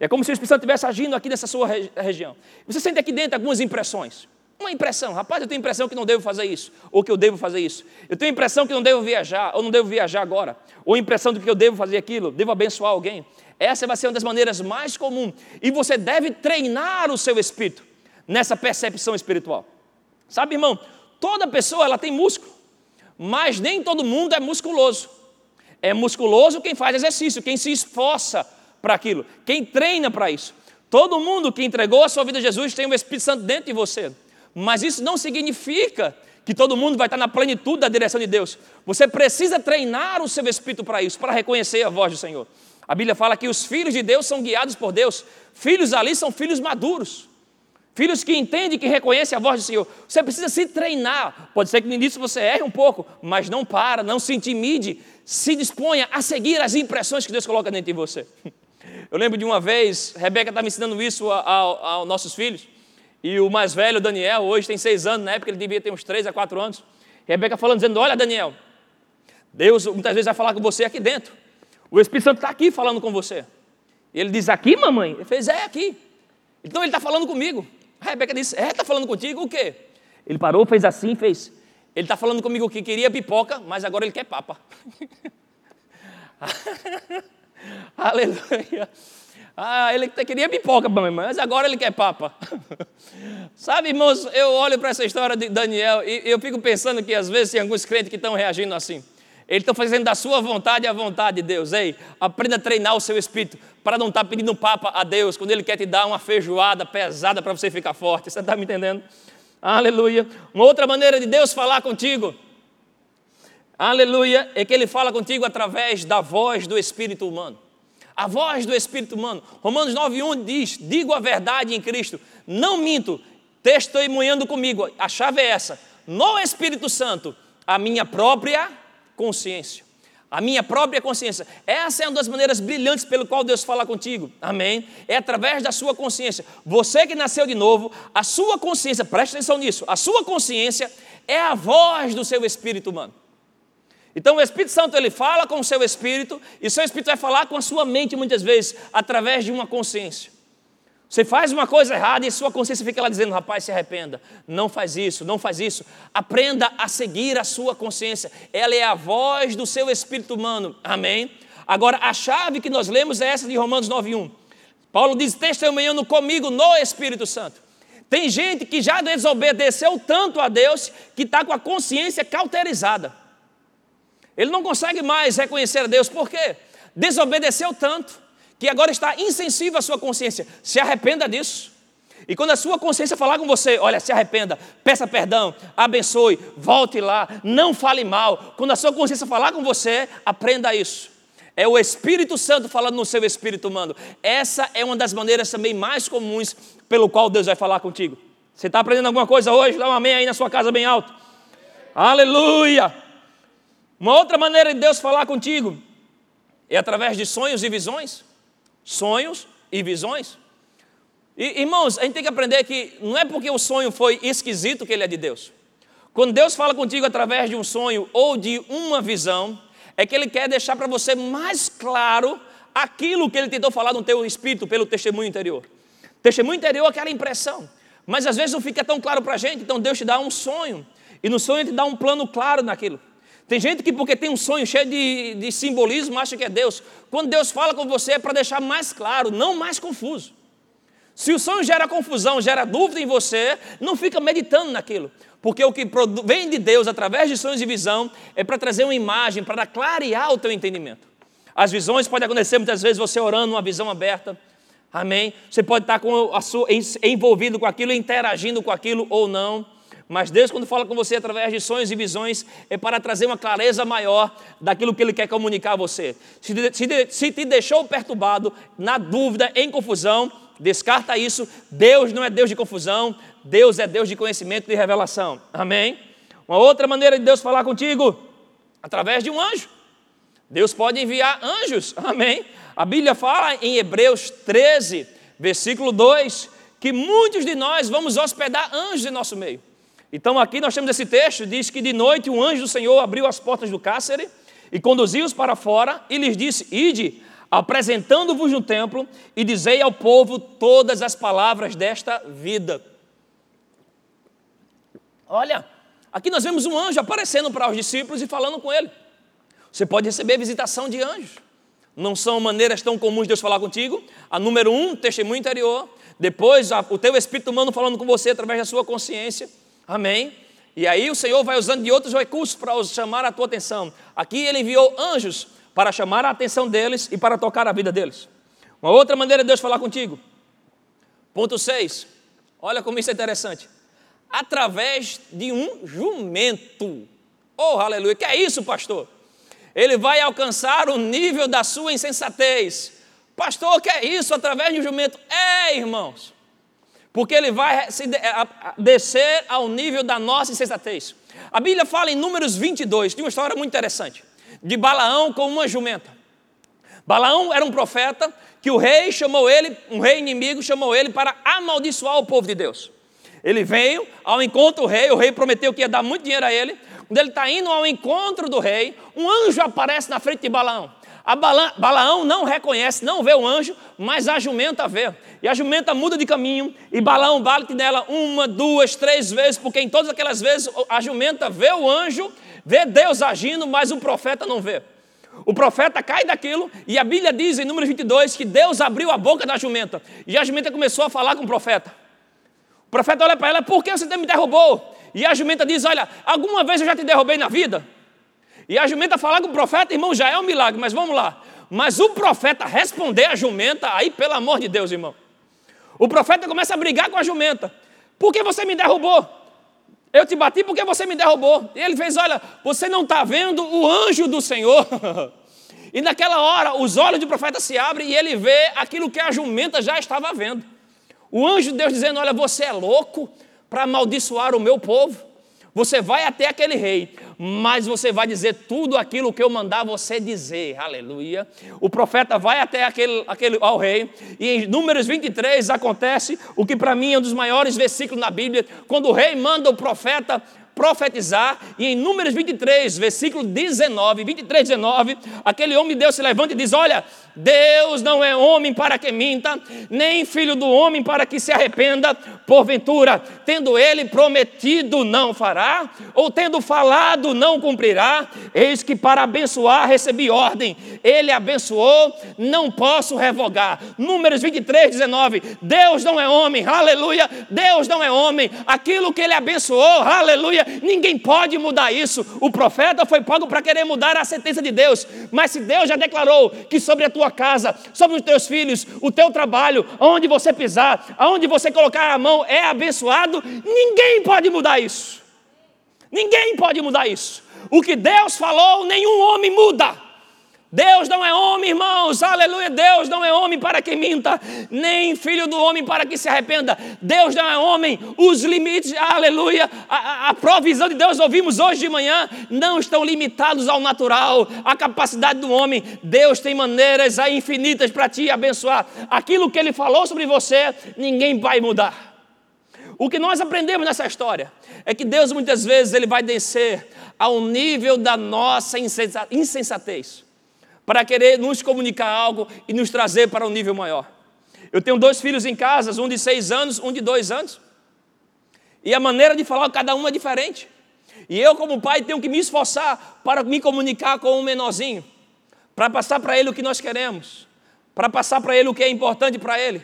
S2: É como se o Espírito Santo estivesse agindo aqui nessa sua região. Você sente aqui dentro algumas impressões. Uma impressão, rapaz, eu tenho impressão que não devo fazer isso, ou que eu devo fazer isso. Eu tenho a impressão que não devo viajar, ou não devo viajar agora. Ou impressão de que eu devo fazer aquilo, devo abençoar alguém. Essa vai ser uma das maneiras mais comuns. E você deve treinar o seu espírito nessa percepção espiritual. Sabe, irmão, toda pessoa ela tem músculo, mas nem todo mundo é musculoso. É musculoso quem faz exercício, quem se esforça para aquilo, quem treina para isso. Todo mundo que entregou a sua vida a Jesus tem o Espírito Santo dentro de você. Mas isso não significa que todo mundo vai estar na plenitude da direção de Deus. Você precisa treinar o seu espírito para isso, para reconhecer a voz do Senhor. A Bíblia fala que os filhos de Deus são guiados por Deus. Filhos ali são filhos maduros. Filhos que entendem, que reconhecem a voz do Senhor. Você precisa se treinar. Pode ser que no início você erre um pouco, mas não para, não se intimide. Se disponha a seguir as impressões que Deus coloca dentro de você. Eu lembro de uma vez, Rebeca estava ensinando isso aos nossos filhos. E o mais velho, Daniel, hoje tem seis anos, na época ele devia ter uns três a quatro anos. Rebeca falando, dizendo: Olha, Daniel, Deus muitas vezes vai falar com você aqui dentro. O Espírito Santo está aqui falando com você. E ele diz: Aqui, mamãe? Ele fez: É, aqui. Então ele está falando comigo. Rebeca disse: É, está falando contigo o quê? Ele parou, fez assim, fez. Ele está falando comigo que queria pipoca, mas agora ele quer papa. Aleluia. Ah, ele queria pipoca, mas agora ele quer papa. Sabe, irmãos, eu olho para essa história de Daniel e eu fico pensando que às vezes tem alguns crentes que estão reagindo assim. Eles estão fazendo da sua vontade a vontade de Deus. Ei, aprenda a treinar o seu espírito para não estar tá pedindo papa a Deus quando Ele quer te dar uma feijoada pesada para você ficar forte. Você está me entendendo? Aleluia. Uma outra maneira de Deus falar contigo, aleluia, é que Ele fala contigo através da voz do Espírito humano. A voz do Espírito humano. Romanos 9,1 diz: Digo a verdade em Cristo, não minto, testemunhando comigo. A chave é essa: no Espírito Santo, a minha própria consciência. A minha própria consciência. Essa é uma das maneiras brilhantes pelo qual Deus fala contigo. Amém? É através da sua consciência. Você que nasceu de novo, a sua consciência, preste atenção nisso, a sua consciência é a voz do seu espírito humano. Então o Espírito Santo ele fala com o seu espírito e seu espírito vai falar com a sua mente muitas vezes através de uma consciência. Você faz uma coisa errada e sua consciência fica lá dizendo: rapaz, se arrependa, não faz isso, não faz isso. Aprenda a seguir a sua consciência, ela é a voz do seu espírito humano, amém? Agora, a chave que nós lemos é essa de Romanos 9,1. Paulo diz: testemunhando comigo no Espírito Santo. Tem gente que já desobedeceu tanto a Deus que está com a consciência cauterizada. Ele não consegue mais reconhecer a Deus, por quê? Desobedeceu tanto que agora está insensível à sua consciência. Se arrependa disso. E quando a sua consciência falar com você, olha, se arrependa, peça perdão, abençoe, volte lá, não fale mal. Quando a sua consciência falar com você, aprenda isso. É o Espírito Santo falando no seu espírito humano. Essa é uma das maneiras também mais comuns pelo qual Deus vai falar contigo. Você está aprendendo alguma coisa hoje? Dá um amém aí na sua casa bem alto. Aleluia! Uma outra maneira de Deus falar contigo é através de sonhos e visões sonhos e visões. E, irmãos, a gente tem que aprender que não é porque o sonho foi esquisito que ele é de Deus. Quando Deus fala contigo através de um sonho ou de uma visão, é que Ele quer deixar para você mais claro aquilo que Ele tentou falar no teu espírito pelo testemunho interior. Testemunho interior é aquela impressão, mas às vezes não fica tão claro para a gente, então Deus te dá um sonho, e no sonho Ele te dá um plano claro naquilo. Tem gente que, porque tem um sonho cheio de, de simbolismo, acha que é Deus. Quando Deus fala com você é para deixar mais claro, não mais confuso. Se o sonho gera confusão, gera dúvida em você, não fica meditando naquilo. Porque o que vem de Deus através de sonhos e visão é para trazer uma imagem, para clarear o teu entendimento. As visões podem acontecer muitas vezes você orando uma visão aberta. Amém? Você pode estar com a sua, envolvido com aquilo, interagindo com aquilo ou não. Mas Deus, quando fala com você através de sonhos e visões, é para trazer uma clareza maior daquilo que Ele quer comunicar a você. Se, se, se te deixou perturbado, na dúvida, em confusão, descarta isso. Deus não é Deus de confusão, Deus é Deus de conhecimento e revelação. Amém? Uma outra maneira de Deus falar contigo, através de um anjo. Deus pode enviar anjos, amém? A Bíblia fala em Hebreus 13, versículo 2, que muitos de nós vamos hospedar anjos em nosso meio. Então aqui nós temos esse texto, diz que de noite um anjo do Senhor abriu as portas do cárcere e conduziu-os para fora e lhes disse: Ide, apresentando-vos no templo e dizei ao povo todas as palavras desta vida. Olha, aqui nós vemos um anjo aparecendo para os discípulos e falando com ele. Você pode receber visitação de anjos. Não são maneiras tão comuns de Deus falar contigo. A número um, testemunho interior. Depois, o teu espírito humano falando com você através da sua consciência. Amém? E aí o Senhor vai usando de outros recursos para chamar a tua atenção. Aqui ele enviou anjos para chamar a atenção deles e para tocar a vida deles. Uma outra maneira de Deus falar contigo. Ponto 6. Olha como isso é interessante. Através de um jumento. Oh, aleluia. Que é isso, pastor? Ele vai alcançar o nível da sua insensatez. Pastor, que é isso? Através de um jumento. É, irmãos. Porque ele vai descer ao nível da nossa insensatez. A Bíblia fala em Números 22, tem uma história muito interessante, de Balaão com uma jumenta. Balaão era um profeta que o rei chamou ele, um rei inimigo chamou ele para amaldiçoar o povo de Deus. Ele veio ao encontro do rei, o rei prometeu que ia dar muito dinheiro a ele. Quando ele está indo ao encontro do rei, um anjo aparece na frente de Balaão. A Bala, Balaão não reconhece, não vê o anjo, mas a jumenta vê. E a jumenta muda de caminho, e Balaão bate nela uma, duas, três vezes, porque em todas aquelas vezes a jumenta vê o anjo, vê Deus agindo, mas o profeta não vê. O profeta cai daquilo, e a Bíblia diz em número 22 que Deus abriu a boca da jumenta, e a jumenta começou a falar com o profeta. O profeta olha para ela, por que você me derrubou? E a jumenta diz: Olha, alguma vez eu já te derrubei na vida? E a jumenta falar com o profeta, irmão, já é um milagre, mas vamos lá. Mas o profeta responder a jumenta, aí pelo amor de Deus, irmão. O profeta começa a brigar com a jumenta. Por que você me derrubou? Eu te bati porque você me derrubou. E ele fez: Olha, você não está vendo o anjo do Senhor. e naquela hora, os olhos do profeta se abrem e ele vê aquilo que a jumenta já estava vendo. O anjo de Deus dizendo: Olha, você é louco para amaldiçoar o meu povo. Você vai até aquele rei, mas você vai dizer tudo aquilo que eu mandar você dizer. Aleluia. O profeta vai até aquele, aquele ao rei, e em Números 23 acontece o que para mim é um dos maiores versículos na Bíblia, quando o rei manda o profeta profetizar, e em Números 23, versículo 19, 23, 19, aquele homem de Deus se levanta e diz: Olha, Deus não é homem para que minta, nem filho do homem para que se arrependa, porventura, tendo ele prometido, não fará, ou tendo falado, não cumprirá. Eis que para abençoar recebi ordem, ele abençoou, não posso revogar. Números 23, 19: Deus não é homem, aleluia, Deus não é homem, aquilo que ele abençoou, aleluia, ninguém pode mudar isso. O profeta foi pago para querer mudar a sentença de Deus, mas se Deus já declarou que sobre a tua casa, sobre os teus filhos, o teu trabalho, onde você pisar, aonde você colocar a mão é abençoado, ninguém pode mudar isso. Ninguém pode mudar isso. O que Deus falou, nenhum homem muda. Deus não é homem, irmãos, aleluia. Deus não é homem para que minta, nem filho do homem para que se arrependa. Deus não é homem, os limites, aleluia. A, a, provisão de Deus, ouvimos hoje de manhã, não estão limitados ao natural, à capacidade do homem. Deus tem maneiras infinitas para te abençoar. Aquilo que Ele falou sobre você, ninguém vai mudar. O que nós aprendemos nessa história é que Deus muitas vezes ele vai descer ao nível da nossa insensatez para querer nos comunicar algo e nos trazer para um nível maior. Eu tenho dois filhos em casa, um de seis anos, um de dois anos. E a maneira de falar cada um é diferente. E eu, como pai, tenho que me esforçar para me comunicar com um menorzinho, para passar para ele o que nós queremos, para passar para ele o que é importante para ele.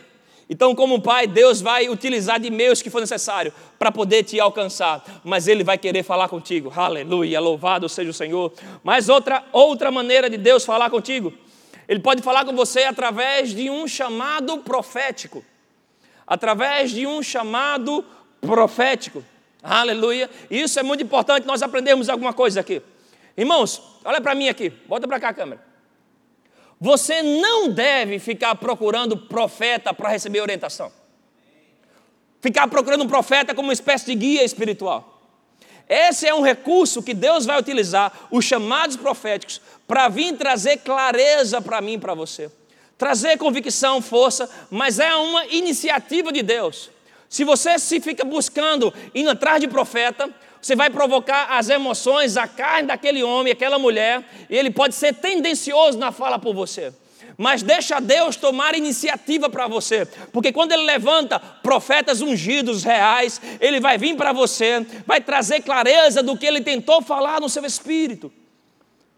S2: Então, como pai, Deus vai utilizar de meios que for necessário para poder te alcançar, mas Ele vai querer falar contigo. Aleluia, louvado seja o Senhor. Mas outra, outra maneira de Deus falar contigo, Ele pode falar com você através de um chamado profético. Através de um chamado profético. Aleluia. Isso é muito importante nós aprendermos alguma coisa aqui. Irmãos, olha para mim aqui, bota para cá a câmera. Você não deve ficar procurando profeta para receber orientação. Ficar procurando um profeta como uma espécie de guia espiritual. Esse é um recurso que Deus vai utilizar, os chamados proféticos, para vir trazer clareza para mim e para você. Trazer convicção, força, mas é uma iniciativa de Deus. Se você se fica buscando, indo atrás de profeta, você vai provocar as emoções, a carne daquele homem, aquela mulher, e ele pode ser tendencioso na fala por você. Mas deixa Deus tomar iniciativa para você, porque quando Ele levanta profetas ungidos reais, Ele vai vir para você, vai trazer clareza do que Ele tentou falar no seu espírito,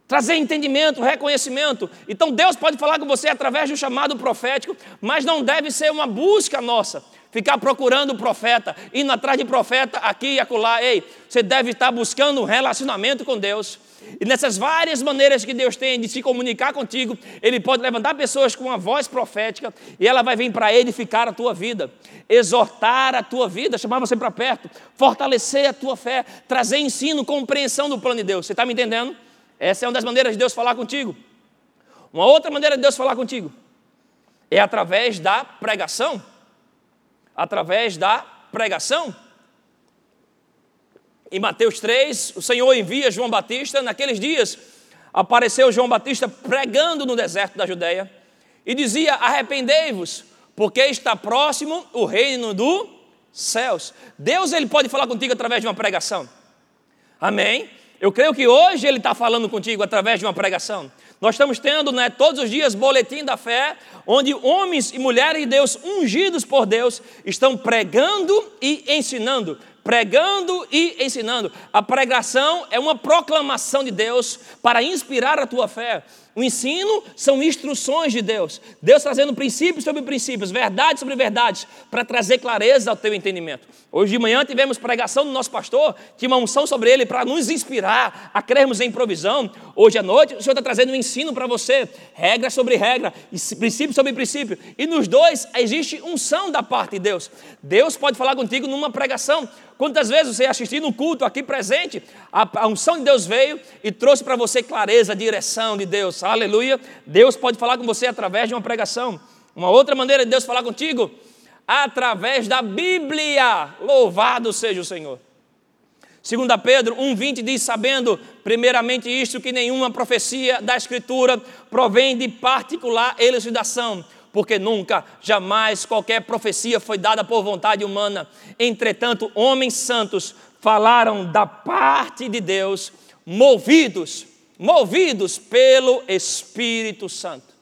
S2: trazer entendimento, reconhecimento. Então Deus pode falar com você através do chamado profético, mas não deve ser uma busca nossa ficar procurando o profeta, indo atrás de profeta aqui e acolá. Ei, você deve estar buscando um relacionamento com Deus. E nessas várias maneiras que Deus tem de se comunicar contigo, Ele pode levantar pessoas com uma voz profética e ela vai vir para edificar a tua vida, exortar a tua vida, chamar você para perto, fortalecer a tua fé, trazer ensino, compreensão do plano de Deus. Você está me entendendo? Essa é uma das maneiras de Deus falar contigo. Uma outra maneira de Deus falar contigo é através da pregação. Através da pregação. Em Mateus 3, o Senhor envia João Batista. Naqueles dias, apareceu João Batista pregando no deserto da Judéia e dizia: Arrependei-vos, porque está próximo o reino dos céus. Deus ele pode falar contigo através de uma pregação. Amém? Eu creio que hoje Ele está falando contigo através de uma pregação. Nós estamos tendo né, todos os dias boletim da fé, onde homens e mulheres de Deus, ungidos por Deus, estão pregando e ensinando. Pregando e ensinando. A pregação é uma proclamação de Deus para inspirar a tua fé. O ensino são instruções de Deus. Deus trazendo princípios sobre princípios, verdades sobre verdades, para trazer clareza ao teu entendimento. Hoje de manhã tivemos pregação do nosso pastor, tinha uma unção sobre ele para nos inspirar a crermos em provisão. Hoje à noite o Senhor está trazendo um ensino para você, regra sobre regra, princípio sobre princípio. E nos dois existe unção da parte de Deus. Deus pode falar contigo numa pregação. Quantas vezes você assistiu no culto aqui presente, a unção de Deus veio e trouxe para você clareza, direção de Deus aleluia. Deus pode falar com você através de uma pregação. Uma outra maneira de Deus falar contigo, através da Bíblia. Louvado seja o Senhor. 2 Pedro 1,20 diz: Sabendo, primeiramente, isto, que nenhuma profecia da Escritura provém de particular elucidação, porque nunca, jamais qualquer profecia foi dada por vontade humana. Entretanto, homens santos falaram da parte de Deus, movidos movidos pelo Espírito Santo.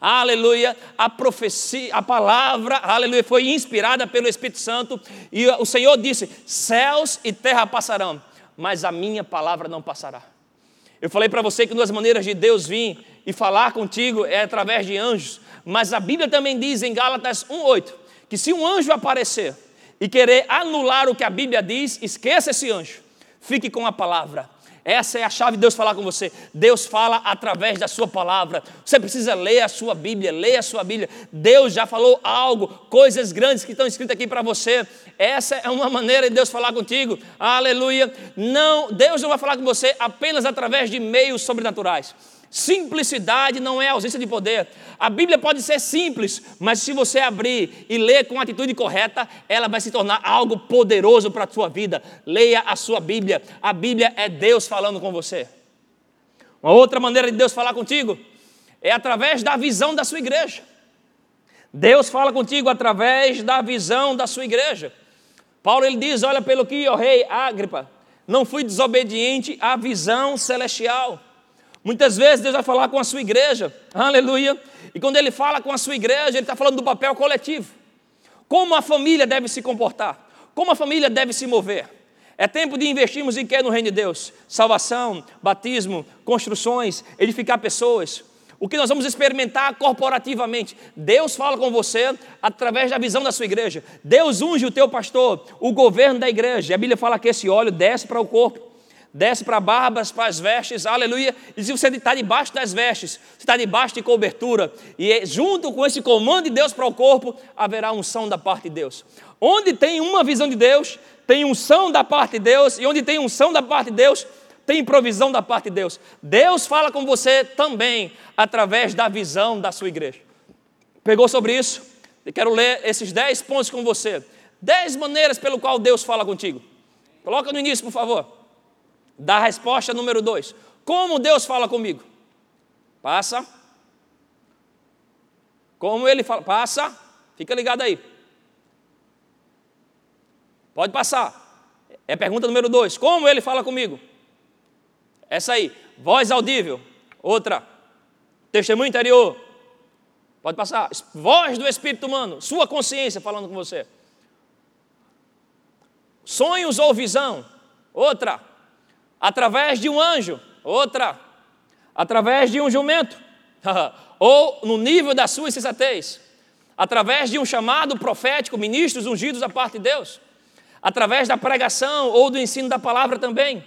S2: Aleluia, a profecia, a palavra, aleluia, foi inspirada pelo Espírito Santo e o Senhor disse: céus e terra passarão, mas a minha palavra não passará. Eu falei para você que duas maneiras de Deus vir e falar contigo é através de anjos, mas a Bíblia também diz em Gálatas 1:8 que se um anjo aparecer e querer anular o que a Bíblia diz, esqueça esse anjo. Fique com a palavra. Essa é a chave de Deus falar com você. Deus fala através da sua palavra. Você precisa ler a sua Bíblia, ler a sua Bíblia. Deus já falou algo, coisas grandes que estão escritas aqui para você. Essa é uma maneira de Deus falar contigo. Aleluia. Não, Deus não vai falar com você apenas através de meios sobrenaturais. Simplicidade não é ausência de poder. A Bíblia pode ser simples, mas se você abrir e ler com a atitude correta, ela vai se tornar algo poderoso para a sua vida. Leia a sua Bíblia. A Bíblia é Deus falando com você. Uma outra maneira de Deus falar contigo é através da visão da sua igreja. Deus fala contigo através da visão da sua igreja. Paulo ele diz: Olha, pelo que, ó rei Agripa, não fui desobediente à visão celestial. Muitas vezes Deus vai falar com a sua igreja, aleluia. E quando Ele fala com a sua igreja, Ele está falando do papel coletivo. Como a família deve se comportar, como a família deve se mover. É tempo de investirmos em que no reino de Deus? Salvação, batismo, construções, edificar pessoas. O que nós vamos experimentar corporativamente. Deus fala com você através da visão da sua igreja. Deus unge o teu pastor, o governo da igreja. A Bíblia fala que esse óleo desce para o corpo desce para barbas, para as vestes, aleluia. E se você está debaixo das vestes, você está debaixo de cobertura, e é junto com esse comando de Deus para o corpo, haverá unção da parte de Deus. Onde tem uma visão de Deus, tem unção da parte de Deus, e onde tem unção da parte de Deus, tem provisão da parte de Deus. Deus fala com você também através da visão da sua igreja. Pegou sobre isso? Eu quero ler esses dez pontos com você. Dez maneiras pelo qual Deus fala contigo. Coloca no início, por favor da resposta número dois. Como Deus fala comigo? Passa. Como ele fala? Passa. Fica ligado aí. Pode passar. É pergunta número dois. Como ele fala comigo? Essa aí. Voz audível. Outra. Testemunho interior. Pode passar. Voz do Espírito humano. Sua consciência falando com você. Sonhos ou visão. Outra através de um anjo, outra, através de um jumento, ou no nível da sua insensatez, através de um chamado profético, ministros ungidos da parte de Deus, através da pregação ou do ensino da palavra também,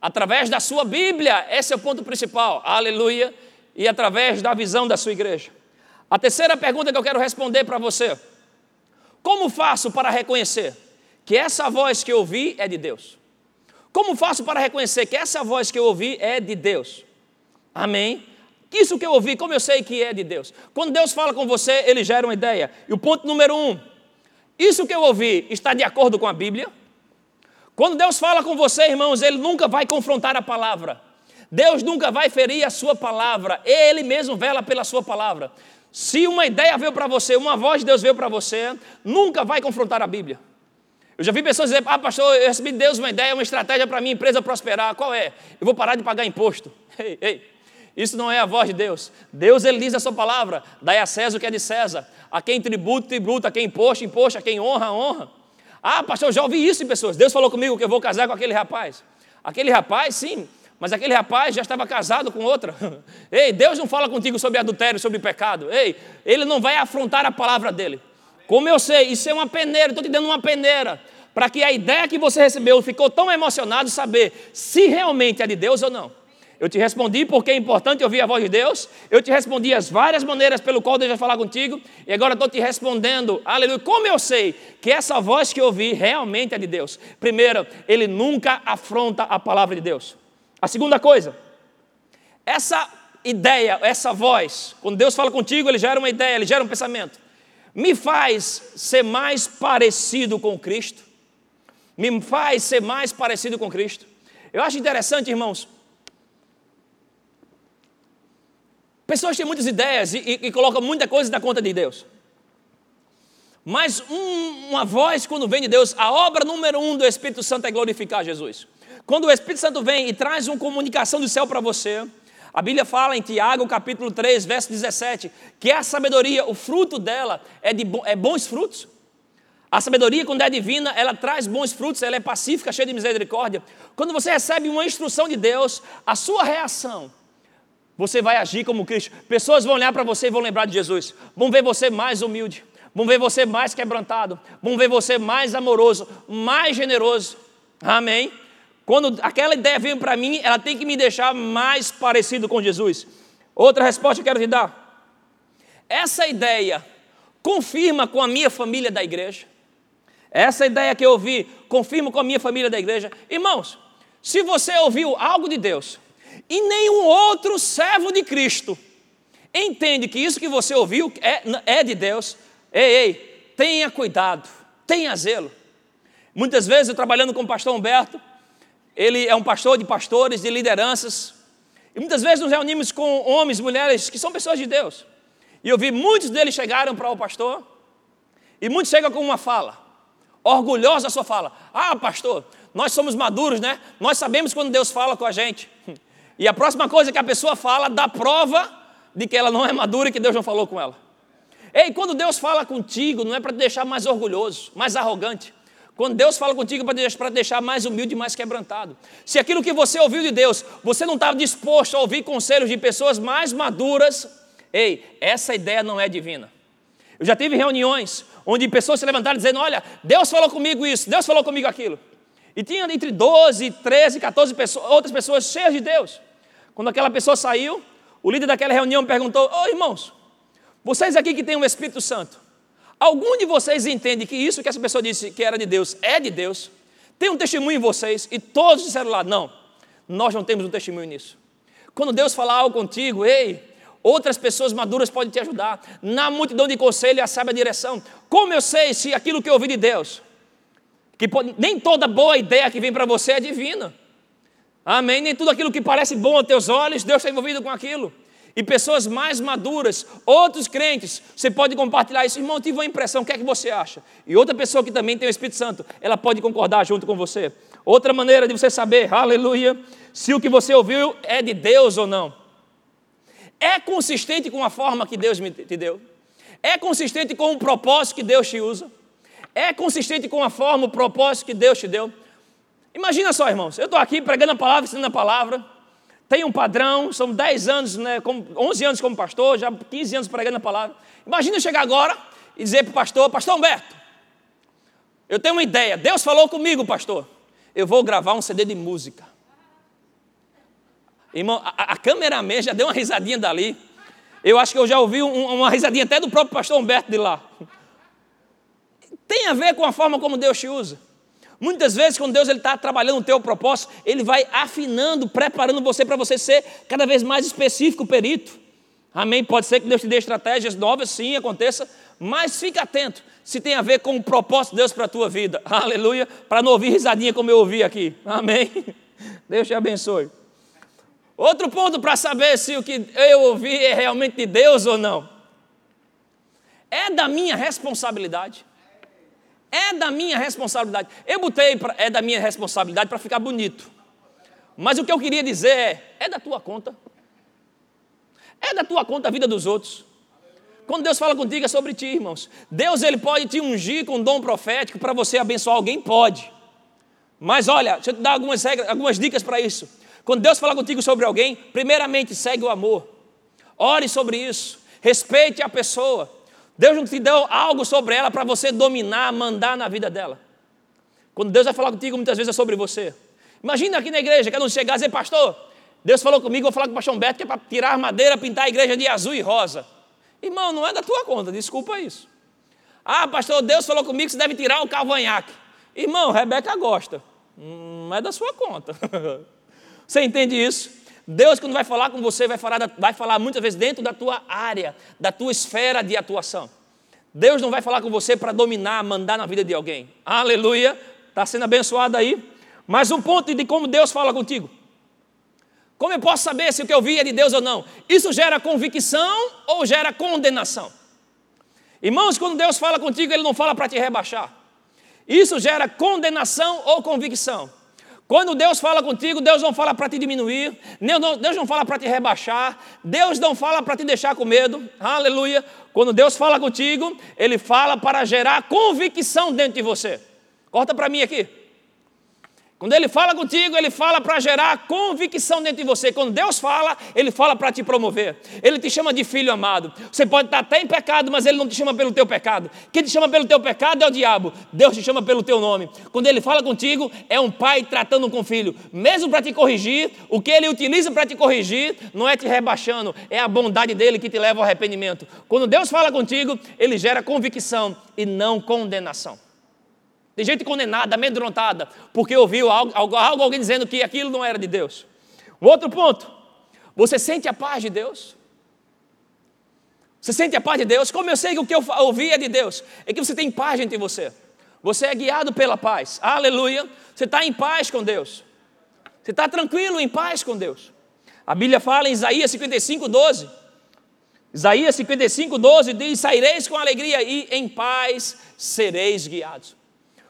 S2: através da sua Bíblia, esse é o ponto principal, aleluia, e através da visão da sua igreja. A terceira pergunta que eu quero responder para você: como faço para reconhecer que essa voz que eu ouvi é de Deus? Como faço para reconhecer que essa voz que eu ouvi é de Deus? Amém? Isso que eu ouvi, como eu sei que é de Deus? Quando Deus fala com você, ele gera uma ideia. E o ponto número um Isso que eu ouvi está de acordo com a Bíblia? Quando Deus fala com você, irmãos, Ele nunca vai confrontar a palavra. Deus nunca vai ferir a sua palavra. Ele mesmo vela pela sua palavra. Se uma ideia veio para você, uma voz de Deus veio para você, nunca vai confrontar a Bíblia. Eu já vi pessoas dizer, ah, pastor, eu recebi de Deus uma ideia, uma estratégia para minha empresa prosperar. Qual é? Eu vou parar de pagar imposto. Ei, ei, isso não é a voz de Deus. Deus, Ele diz a sua palavra, dai a César o que é de César. A quem tributo, tributo, a quem imposto, imposto, a quem honra, honra. Ah, pastor, eu já ouvi isso em pessoas. Deus falou comigo que eu vou casar com aquele rapaz. Aquele rapaz, sim, mas aquele rapaz já estava casado com outra. Ei, Deus não fala contigo sobre adultério, sobre pecado. Ei, ele não vai afrontar a palavra dele. Como eu sei, isso é uma peneira, estou te dando uma peneira, para que a ideia que você recebeu ficou tão emocionado saber se realmente é de Deus ou não. Eu te respondi porque é importante ouvir a voz de Deus. Eu te respondi as várias maneiras pelo qual Deus vai falar contigo. E agora estou te respondendo, aleluia. Como eu sei que essa voz que eu ouvi realmente é de Deus? Primeiro, ele nunca afronta a palavra de Deus. A segunda coisa, essa ideia, essa voz, quando Deus fala contigo, ele gera uma ideia, ele gera um pensamento, me faz ser mais parecido com Cristo, me faz ser mais parecido com Cristo. Eu acho interessante, irmãos, pessoas têm muitas ideias e, e, e colocam muita coisa na conta de Deus. Mas um, uma voz, quando vem de Deus, a obra número um do Espírito Santo é glorificar Jesus. Quando o Espírito Santo vem e traz uma comunicação do céu para você, a Bíblia fala em Tiago, capítulo 3, verso 17, que a sabedoria, o fruto dela é, de é bons frutos. A sabedoria, quando é divina, ela traz bons frutos, ela é pacífica, cheia de misericórdia. Quando você recebe uma instrução de Deus, a sua reação, você vai agir como Cristo. Pessoas vão olhar para você e vão lembrar de Jesus. Vão ver você mais humilde, vão ver você mais quebrantado, vão ver você mais amoroso, mais generoso. Amém? Quando aquela ideia vem para mim, ela tem que me deixar mais parecido com Jesus. Outra resposta que eu quero te dar. Essa ideia confirma com a minha família da igreja. Essa ideia que eu ouvi, confirma com a minha família da igreja. Irmãos, se você ouviu algo de Deus e nenhum outro servo de Cristo entende que isso que você ouviu é, é de Deus, ei, ei, tenha cuidado, tenha zelo. Muitas vezes eu trabalhando com o pastor Humberto, ele é um pastor de pastores, de lideranças. E muitas vezes nos reunimos com homens, mulheres que são pessoas de Deus. E eu vi muitos deles chegaram para o pastor, e muitos chegam com uma fala, orgulhosa a sua fala. Ah, pastor, nós somos maduros, né? Nós sabemos quando Deus fala com a gente. E a próxima coisa que a pessoa fala dá prova de que ela não é madura e que Deus não falou com ela. Ei, quando Deus fala contigo, não é para te deixar mais orgulhoso, mais arrogante. Quando Deus fala contigo para deixar mais humilde e mais quebrantado. Se aquilo que você ouviu de Deus, você não estava disposto a ouvir conselhos de pessoas mais maduras, ei, essa ideia não é divina. Eu já tive reuniões onde pessoas se levantaram dizendo: Olha, Deus falou comigo isso, Deus falou comigo aquilo. E tinha entre 12, 13, 14 pessoas, outras pessoas cheias de Deus. Quando aquela pessoa saiu, o líder daquela reunião perguntou: Ô oh, irmãos, vocês aqui que têm o Espírito Santo, Algum de vocês entende que isso que essa pessoa disse que era de Deus é de Deus? Tem um testemunho em vocês? E todos disseram lá: não, nós não temos um testemunho nisso. Quando Deus falar algo contigo, ei, outras pessoas maduras podem te ajudar. Na multidão de conselho, a sabe a direção. Como eu sei se aquilo que eu ouvi de Deus, que pode, nem toda boa ideia que vem para você é divina. Amém? Nem tudo aquilo que parece bom aos teus olhos, Deus está envolvido com aquilo e pessoas mais maduras, outros crentes, você pode compartilhar isso. Irmão, tive uma impressão, o que é que você acha? E outra pessoa que também tem o Espírito Santo, ela pode concordar junto com você. Outra maneira de você saber, aleluia, se o que você ouviu é de Deus ou não. É consistente com a forma que Deus te deu? É consistente com o propósito que Deus te usa? É consistente com a forma, o propósito que Deus te deu? Imagina só, irmãos, eu estou aqui pregando a palavra, ensinando a palavra, tem um padrão, são 10 anos, né, 11 anos como pastor, já 15 anos pregando a palavra. Imagina eu chegar agora e dizer para o pastor, pastor Humberto, eu tenho uma ideia, Deus falou comigo, pastor, eu vou gravar um CD de música. Irmão, a, a cameraman já deu uma risadinha dali. Eu acho que eu já ouvi um, uma risadinha até do próprio pastor Humberto de lá. Tem a ver com a forma como Deus te usa. Muitas vezes, quando Deus está trabalhando o teu propósito, Ele vai afinando, preparando você para você ser cada vez mais específico, perito. Amém? Pode ser que Deus te dê estratégias novas, sim, aconteça, mas fique atento se tem a ver com o propósito de Deus para a tua vida. Aleluia. Para não ouvir risadinha como eu ouvi aqui. Amém? Deus te abençoe. Outro ponto para saber se o que eu ouvi é realmente de Deus ou não. É da minha responsabilidade. É da minha responsabilidade. Eu botei pra, é da minha responsabilidade para ficar bonito. Mas o que eu queria dizer é: é da tua conta. É da tua conta a vida dos outros. Quando Deus fala contigo é sobre ti, irmãos. Deus ele pode te ungir com um dom profético para você abençoar alguém, pode. Mas olha, deixa eu te dar algumas, regras, algumas dicas para isso. Quando Deus fala contigo sobre alguém, primeiramente segue o amor. Ore sobre isso. Respeite a pessoa. Deus não te deu algo sobre ela para você dominar, mandar na vida dela. Quando Deus vai falar contigo, muitas vezes é sobre você. Imagina aqui na igreja, quando chegar e dizer, pastor, Deus falou comigo, vou falar com o pastor Humberto que é para tirar madeira, pintar a igreja de azul e rosa. Irmão, não é da tua conta, desculpa isso. Ah, pastor, Deus falou comigo que você deve tirar o cavanhaque. Irmão, Rebeca gosta. Hum, não é da sua conta. você entende isso? Deus, quando vai falar com você, vai falar, vai falar muitas vezes dentro da tua área, da tua esfera de atuação. Deus não vai falar com você para dominar, mandar na vida de alguém. Aleluia. Está sendo abençoado aí. Mas um ponto de como Deus fala contigo. Como eu posso saber se o que eu vi é de Deus ou não? Isso gera convicção ou gera condenação? Irmãos, quando Deus fala contigo, Ele não fala para te rebaixar. Isso gera condenação ou convicção. Quando Deus fala contigo, Deus não fala para te diminuir, Deus não fala para te rebaixar, Deus não fala para te deixar com medo, aleluia. Quando Deus fala contigo, Ele fala para gerar convicção dentro de você. Corta para mim aqui. Quando Ele fala contigo, Ele fala para gerar convicção dentro de você. Quando Deus fala, Ele fala para te promover. Ele te chama de filho amado. Você pode estar até em pecado, mas Ele não te chama pelo teu pecado. Quem te chama pelo teu pecado é o diabo. Deus te chama pelo teu nome. Quando Ele fala contigo, é um pai tratando com filho. Mesmo para te corrigir, o que Ele utiliza para te corrigir não é te rebaixando, é a bondade dele que te leva ao arrependimento. Quando Deus fala contigo, Ele gera convicção e não condenação. Tem gente condenada, amedrontada, porque ouviu algo, algo, alguém dizendo que aquilo não era de Deus. Um outro ponto, você sente a paz de Deus? Você sente a paz de Deus? Como eu sei que o que eu ouvi é de Deus? É que você tem paz entre você. Você é guiado pela paz. Aleluia. Você está em paz com Deus. Você está tranquilo, em paz com Deus. A Bíblia fala em Isaías 55, 12. Isaías 55, 12 diz: Saireis com alegria e em paz sereis guiados.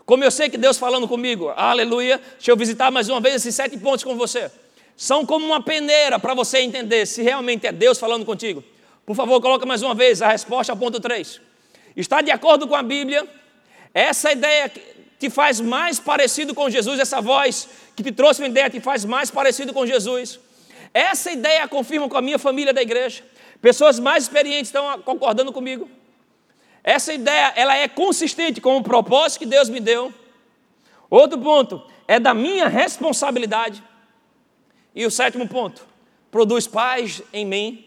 S2: Como eu sei que Deus falando comigo, aleluia. Deixa eu visitar mais uma vez esses sete pontos com você. São como uma peneira para você entender se realmente é Deus falando contigo. Por favor, coloca mais uma vez a resposta ao ponto 3. Está de acordo com a Bíblia? Essa ideia te faz mais parecido com Jesus, essa voz que te trouxe uma ideia te faz mais parecido com Jesus. Essa ideia confirma com a minha família da igreja. Pessoas mais experientes estão concordando comigo. Essa ideia, ela é consistente com o propósito que Deus me deu. Outro ponto, é da minha responsabilidade. E o sétimo ponto, produz paz em mim.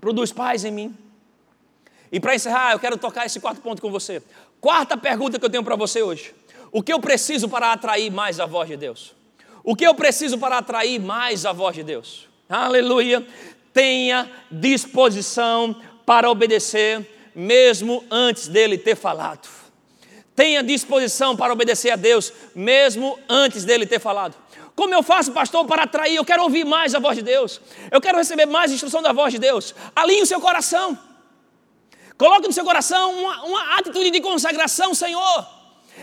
S2: Produz paz em mim. E para encerrar, eu quero tocar esse quarto ponto com você. Quarta pergunta que eu tenho para você hoje. O que eu preciso para atrair mais a voz de Deus? O que eu preciso para atrair mais a voz de Deus? Aleluia. Tenha disposição para obedecer, mesmo antes dele ter falado. Tenha disposição para obedecer a Deus, mesmo antes dele ter falado. Como eu faço, pastor, para atrair? Eu quero ouvir mais a voz de Deus. Eu quero receber mais instrução da voz de Deus. Alinhe o seu coração. Coloque no seu coração uma, uma atitude de consagração, Senhor.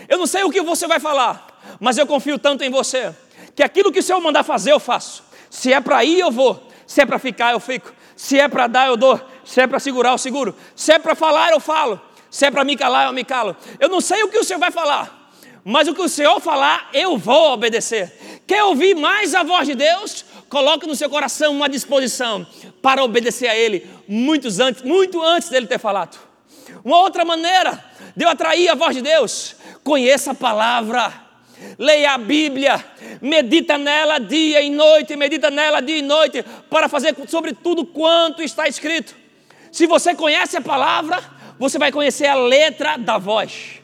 S2: Eu não sei o que você vai falar, mas eu confio tanto em você, que aquilo que o Senhor mandar fazer, eu faço. Se é para ir, eu vou. Se é para ficar, eu fico. Se é para dar, eu dou. Se é para segurar, eu seguro. Se é para falar, eu falo. Se é para me calar, eu me calo. Eu não sei o que o Senhor vai falar, mas o que o Senhor falar, eu vou obedecer. Quer ouvir mais a voz de Deus? Coloque no seu coração uma disposição para obedecer a Ele, muitos antes, muito antes dele ter falado. Uma outra maneira de eu atrair a voz de Deus, conheça a palavra leia a Bíblia, medita nela dia e noite, medita nela dia e noite, para fazer sobre tudo quanto está escrito. Se você conhece a palavra, você vai conhecer a letra da voz.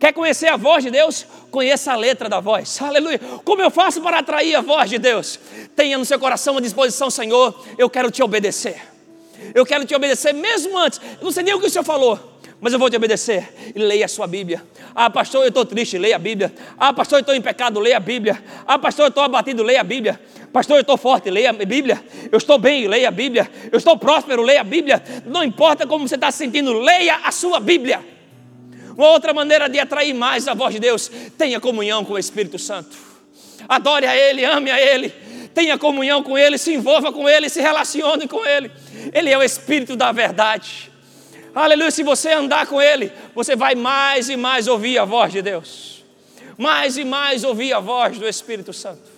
S2: Quer conhecer a voz de Deus? Conheça a letra da voz. Aleluia. Como eu faço para atrair a voz de Deus? Tenha no seu coração a disposição, Senhor, eu quero te obedecer. Eu quero te obedecer mesmo antes. Eu não sei nem o que o Senhor falou mas eu vou te obedecer. E leia a sua Bíblia. Ah, pastor, eu estou triste, leia a Bíblia. Ah, pastor, eu estou em pecado, leia a Bíblia. Ah, pastor, eu estou abatido, leia a Bíblia. Pastor, eu estou forte, leia a Bíblia. Eu estou bem, leia a Bíblia. Eu estou próspero, leia a Bíblia. Não importa como você está se sentindo, leia a sua Bíblia. Uma outra maneira de atrair mais a voz de Deus, tenha comunhão com o Espírito Santo. Adore a Ele, ame a Ele, tenha comunhão com Ele, se envolva com Ele, se relacione com Ele. Ele é o Espírito da verdade. Aleluia, se você andar com Ele, você vai mais e mais ouvir a voz de Deus. Mais e mais ouvir a voz do Espírito Santo.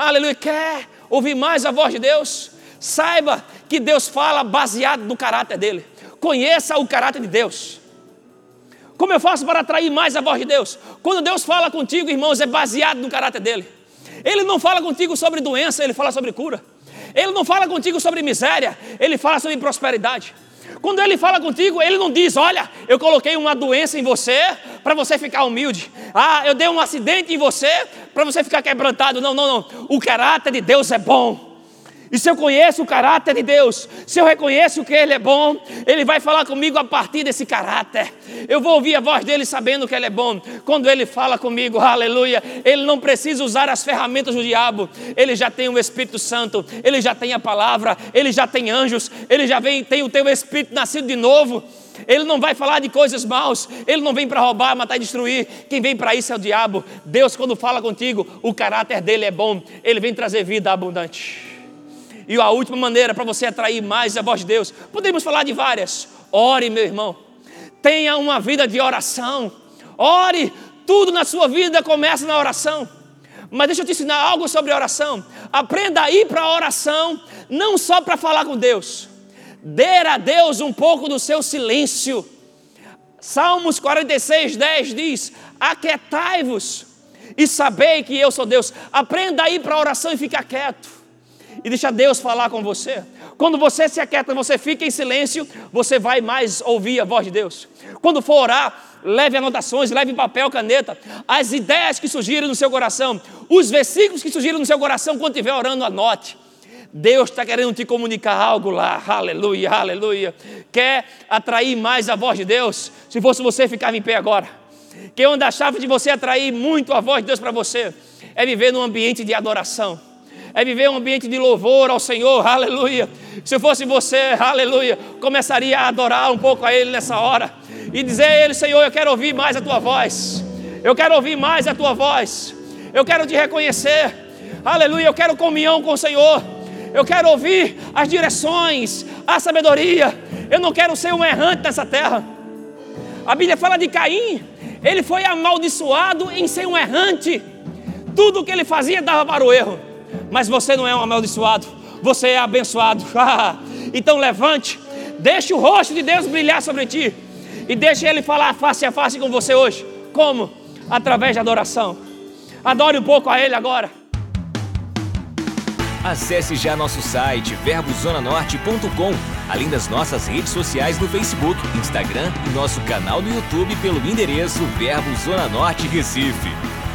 S2: Aleluia, quer ouvir mais a voz de Deus? Saiba que Deus fala baseado no caráter dele. Conheça o caráter de Deus. Como eu faço para atrair mais a voz de Deus? Quando Deus fala contigo, irmãos, é baseado no caráter dele. Ele não fala contigo sobre doença, ele fala sobre cura. Ele não fala contigo sobre miséria, ele fala sobre prosperidade. Quando ele fala contigo, ele não diz: Olha, eu coloquei uma doença em você para você ficar humilde. Ah, eu dei um acidente em você para você ficar quebrantado. Não, não, não. O caráter de Deus é bom. E se eu conheço o caráter de Deus, se eu reconheço que Ele é bom, Ele vai falar comigo a partir desse caráter. Eu vou ouvir a voz dele sabendo que Ele é bom. Quando Ele fala comigo, aleluia, Ele não precisa usar as ferramentas do diabo. Ele já tem o Espírito Santo, Ele já tem a palavra, Ele já tem anjos, Ele já vem, tem o teu Espírito nascido de novo. Ele não vai falar de coisas maus, ele não vem para roubar, matar e destruir. Quem vem para isso é o diabo. Deus, quando fala contigo, o caráter dele é bom, ele vem trazer vida abundante. E a última maneira para você atrair mais a voz de Deus, podemos falar de várias. Ore, meu irmão. Tenha uma vida de oração. Ore, tudo na sua vida começa na oração. Mas deixa eu te ensinar algo sobre oração. Aprenda a ir para a oração, não só para falar com Deus. Dê a Deus um pouco do seu silêncio. Salmos 46, 10 diz: Aquietai-vos e sabei que eu sou Deus. Aprenda a ir para a oração e ficar quieto e deixa Deus falar com você. Quando você se aquieta, você fica em silêncio, você vai mais ouvir a voz de Deus. Quando for orar, leve anotações, leve papel, caneta, as ideias que surgirem no seu coração, os versículos que surgirem no seu coração quando estiver orando, anote. Deus está querendo te comunicar algo lá, aleluia, aleluia. Quer atrair mais a voz de Deus? Se fosse você, ficava em pé agora. Que uma das chaves de você atrair muito a voz de Deus para você é viver num ambiente de adoração é viver um ambiente de louvor ao Senhor, aleluia. Se eu fosse você, aleluia, começaria a adorar um pouco a Ele nessa hora e dizer a Ele, Senhor, eu quero ouvir mais a Tua voz, eu quero ouvir mais a Tua voz, eu quero te reconhecer, aleluia, eu quero comunhão com o Senhor, eu quero ouvir as direções, a sabedoria, eu não quero ser um errante nessa terra. A Bíblia fala de Caim, ele foi amaldiçoado em ser um errante, tudo o que ele fazia dava para o erro mas você não é um amaldiçoado, você é abençoado. então levante, deixe o rosto de Deus brilhar sobre ti e deixe Ele falar face a face com você hoje. Como? Através da adoração. Adore um pouco a Ele agora.
S1: Acesse já nosso site verbozonanorte.com, além das nossas redes sociais no Facebook, Instagram e nosso canal no YouTube pelo endereço Verbo Zona Norte Recife.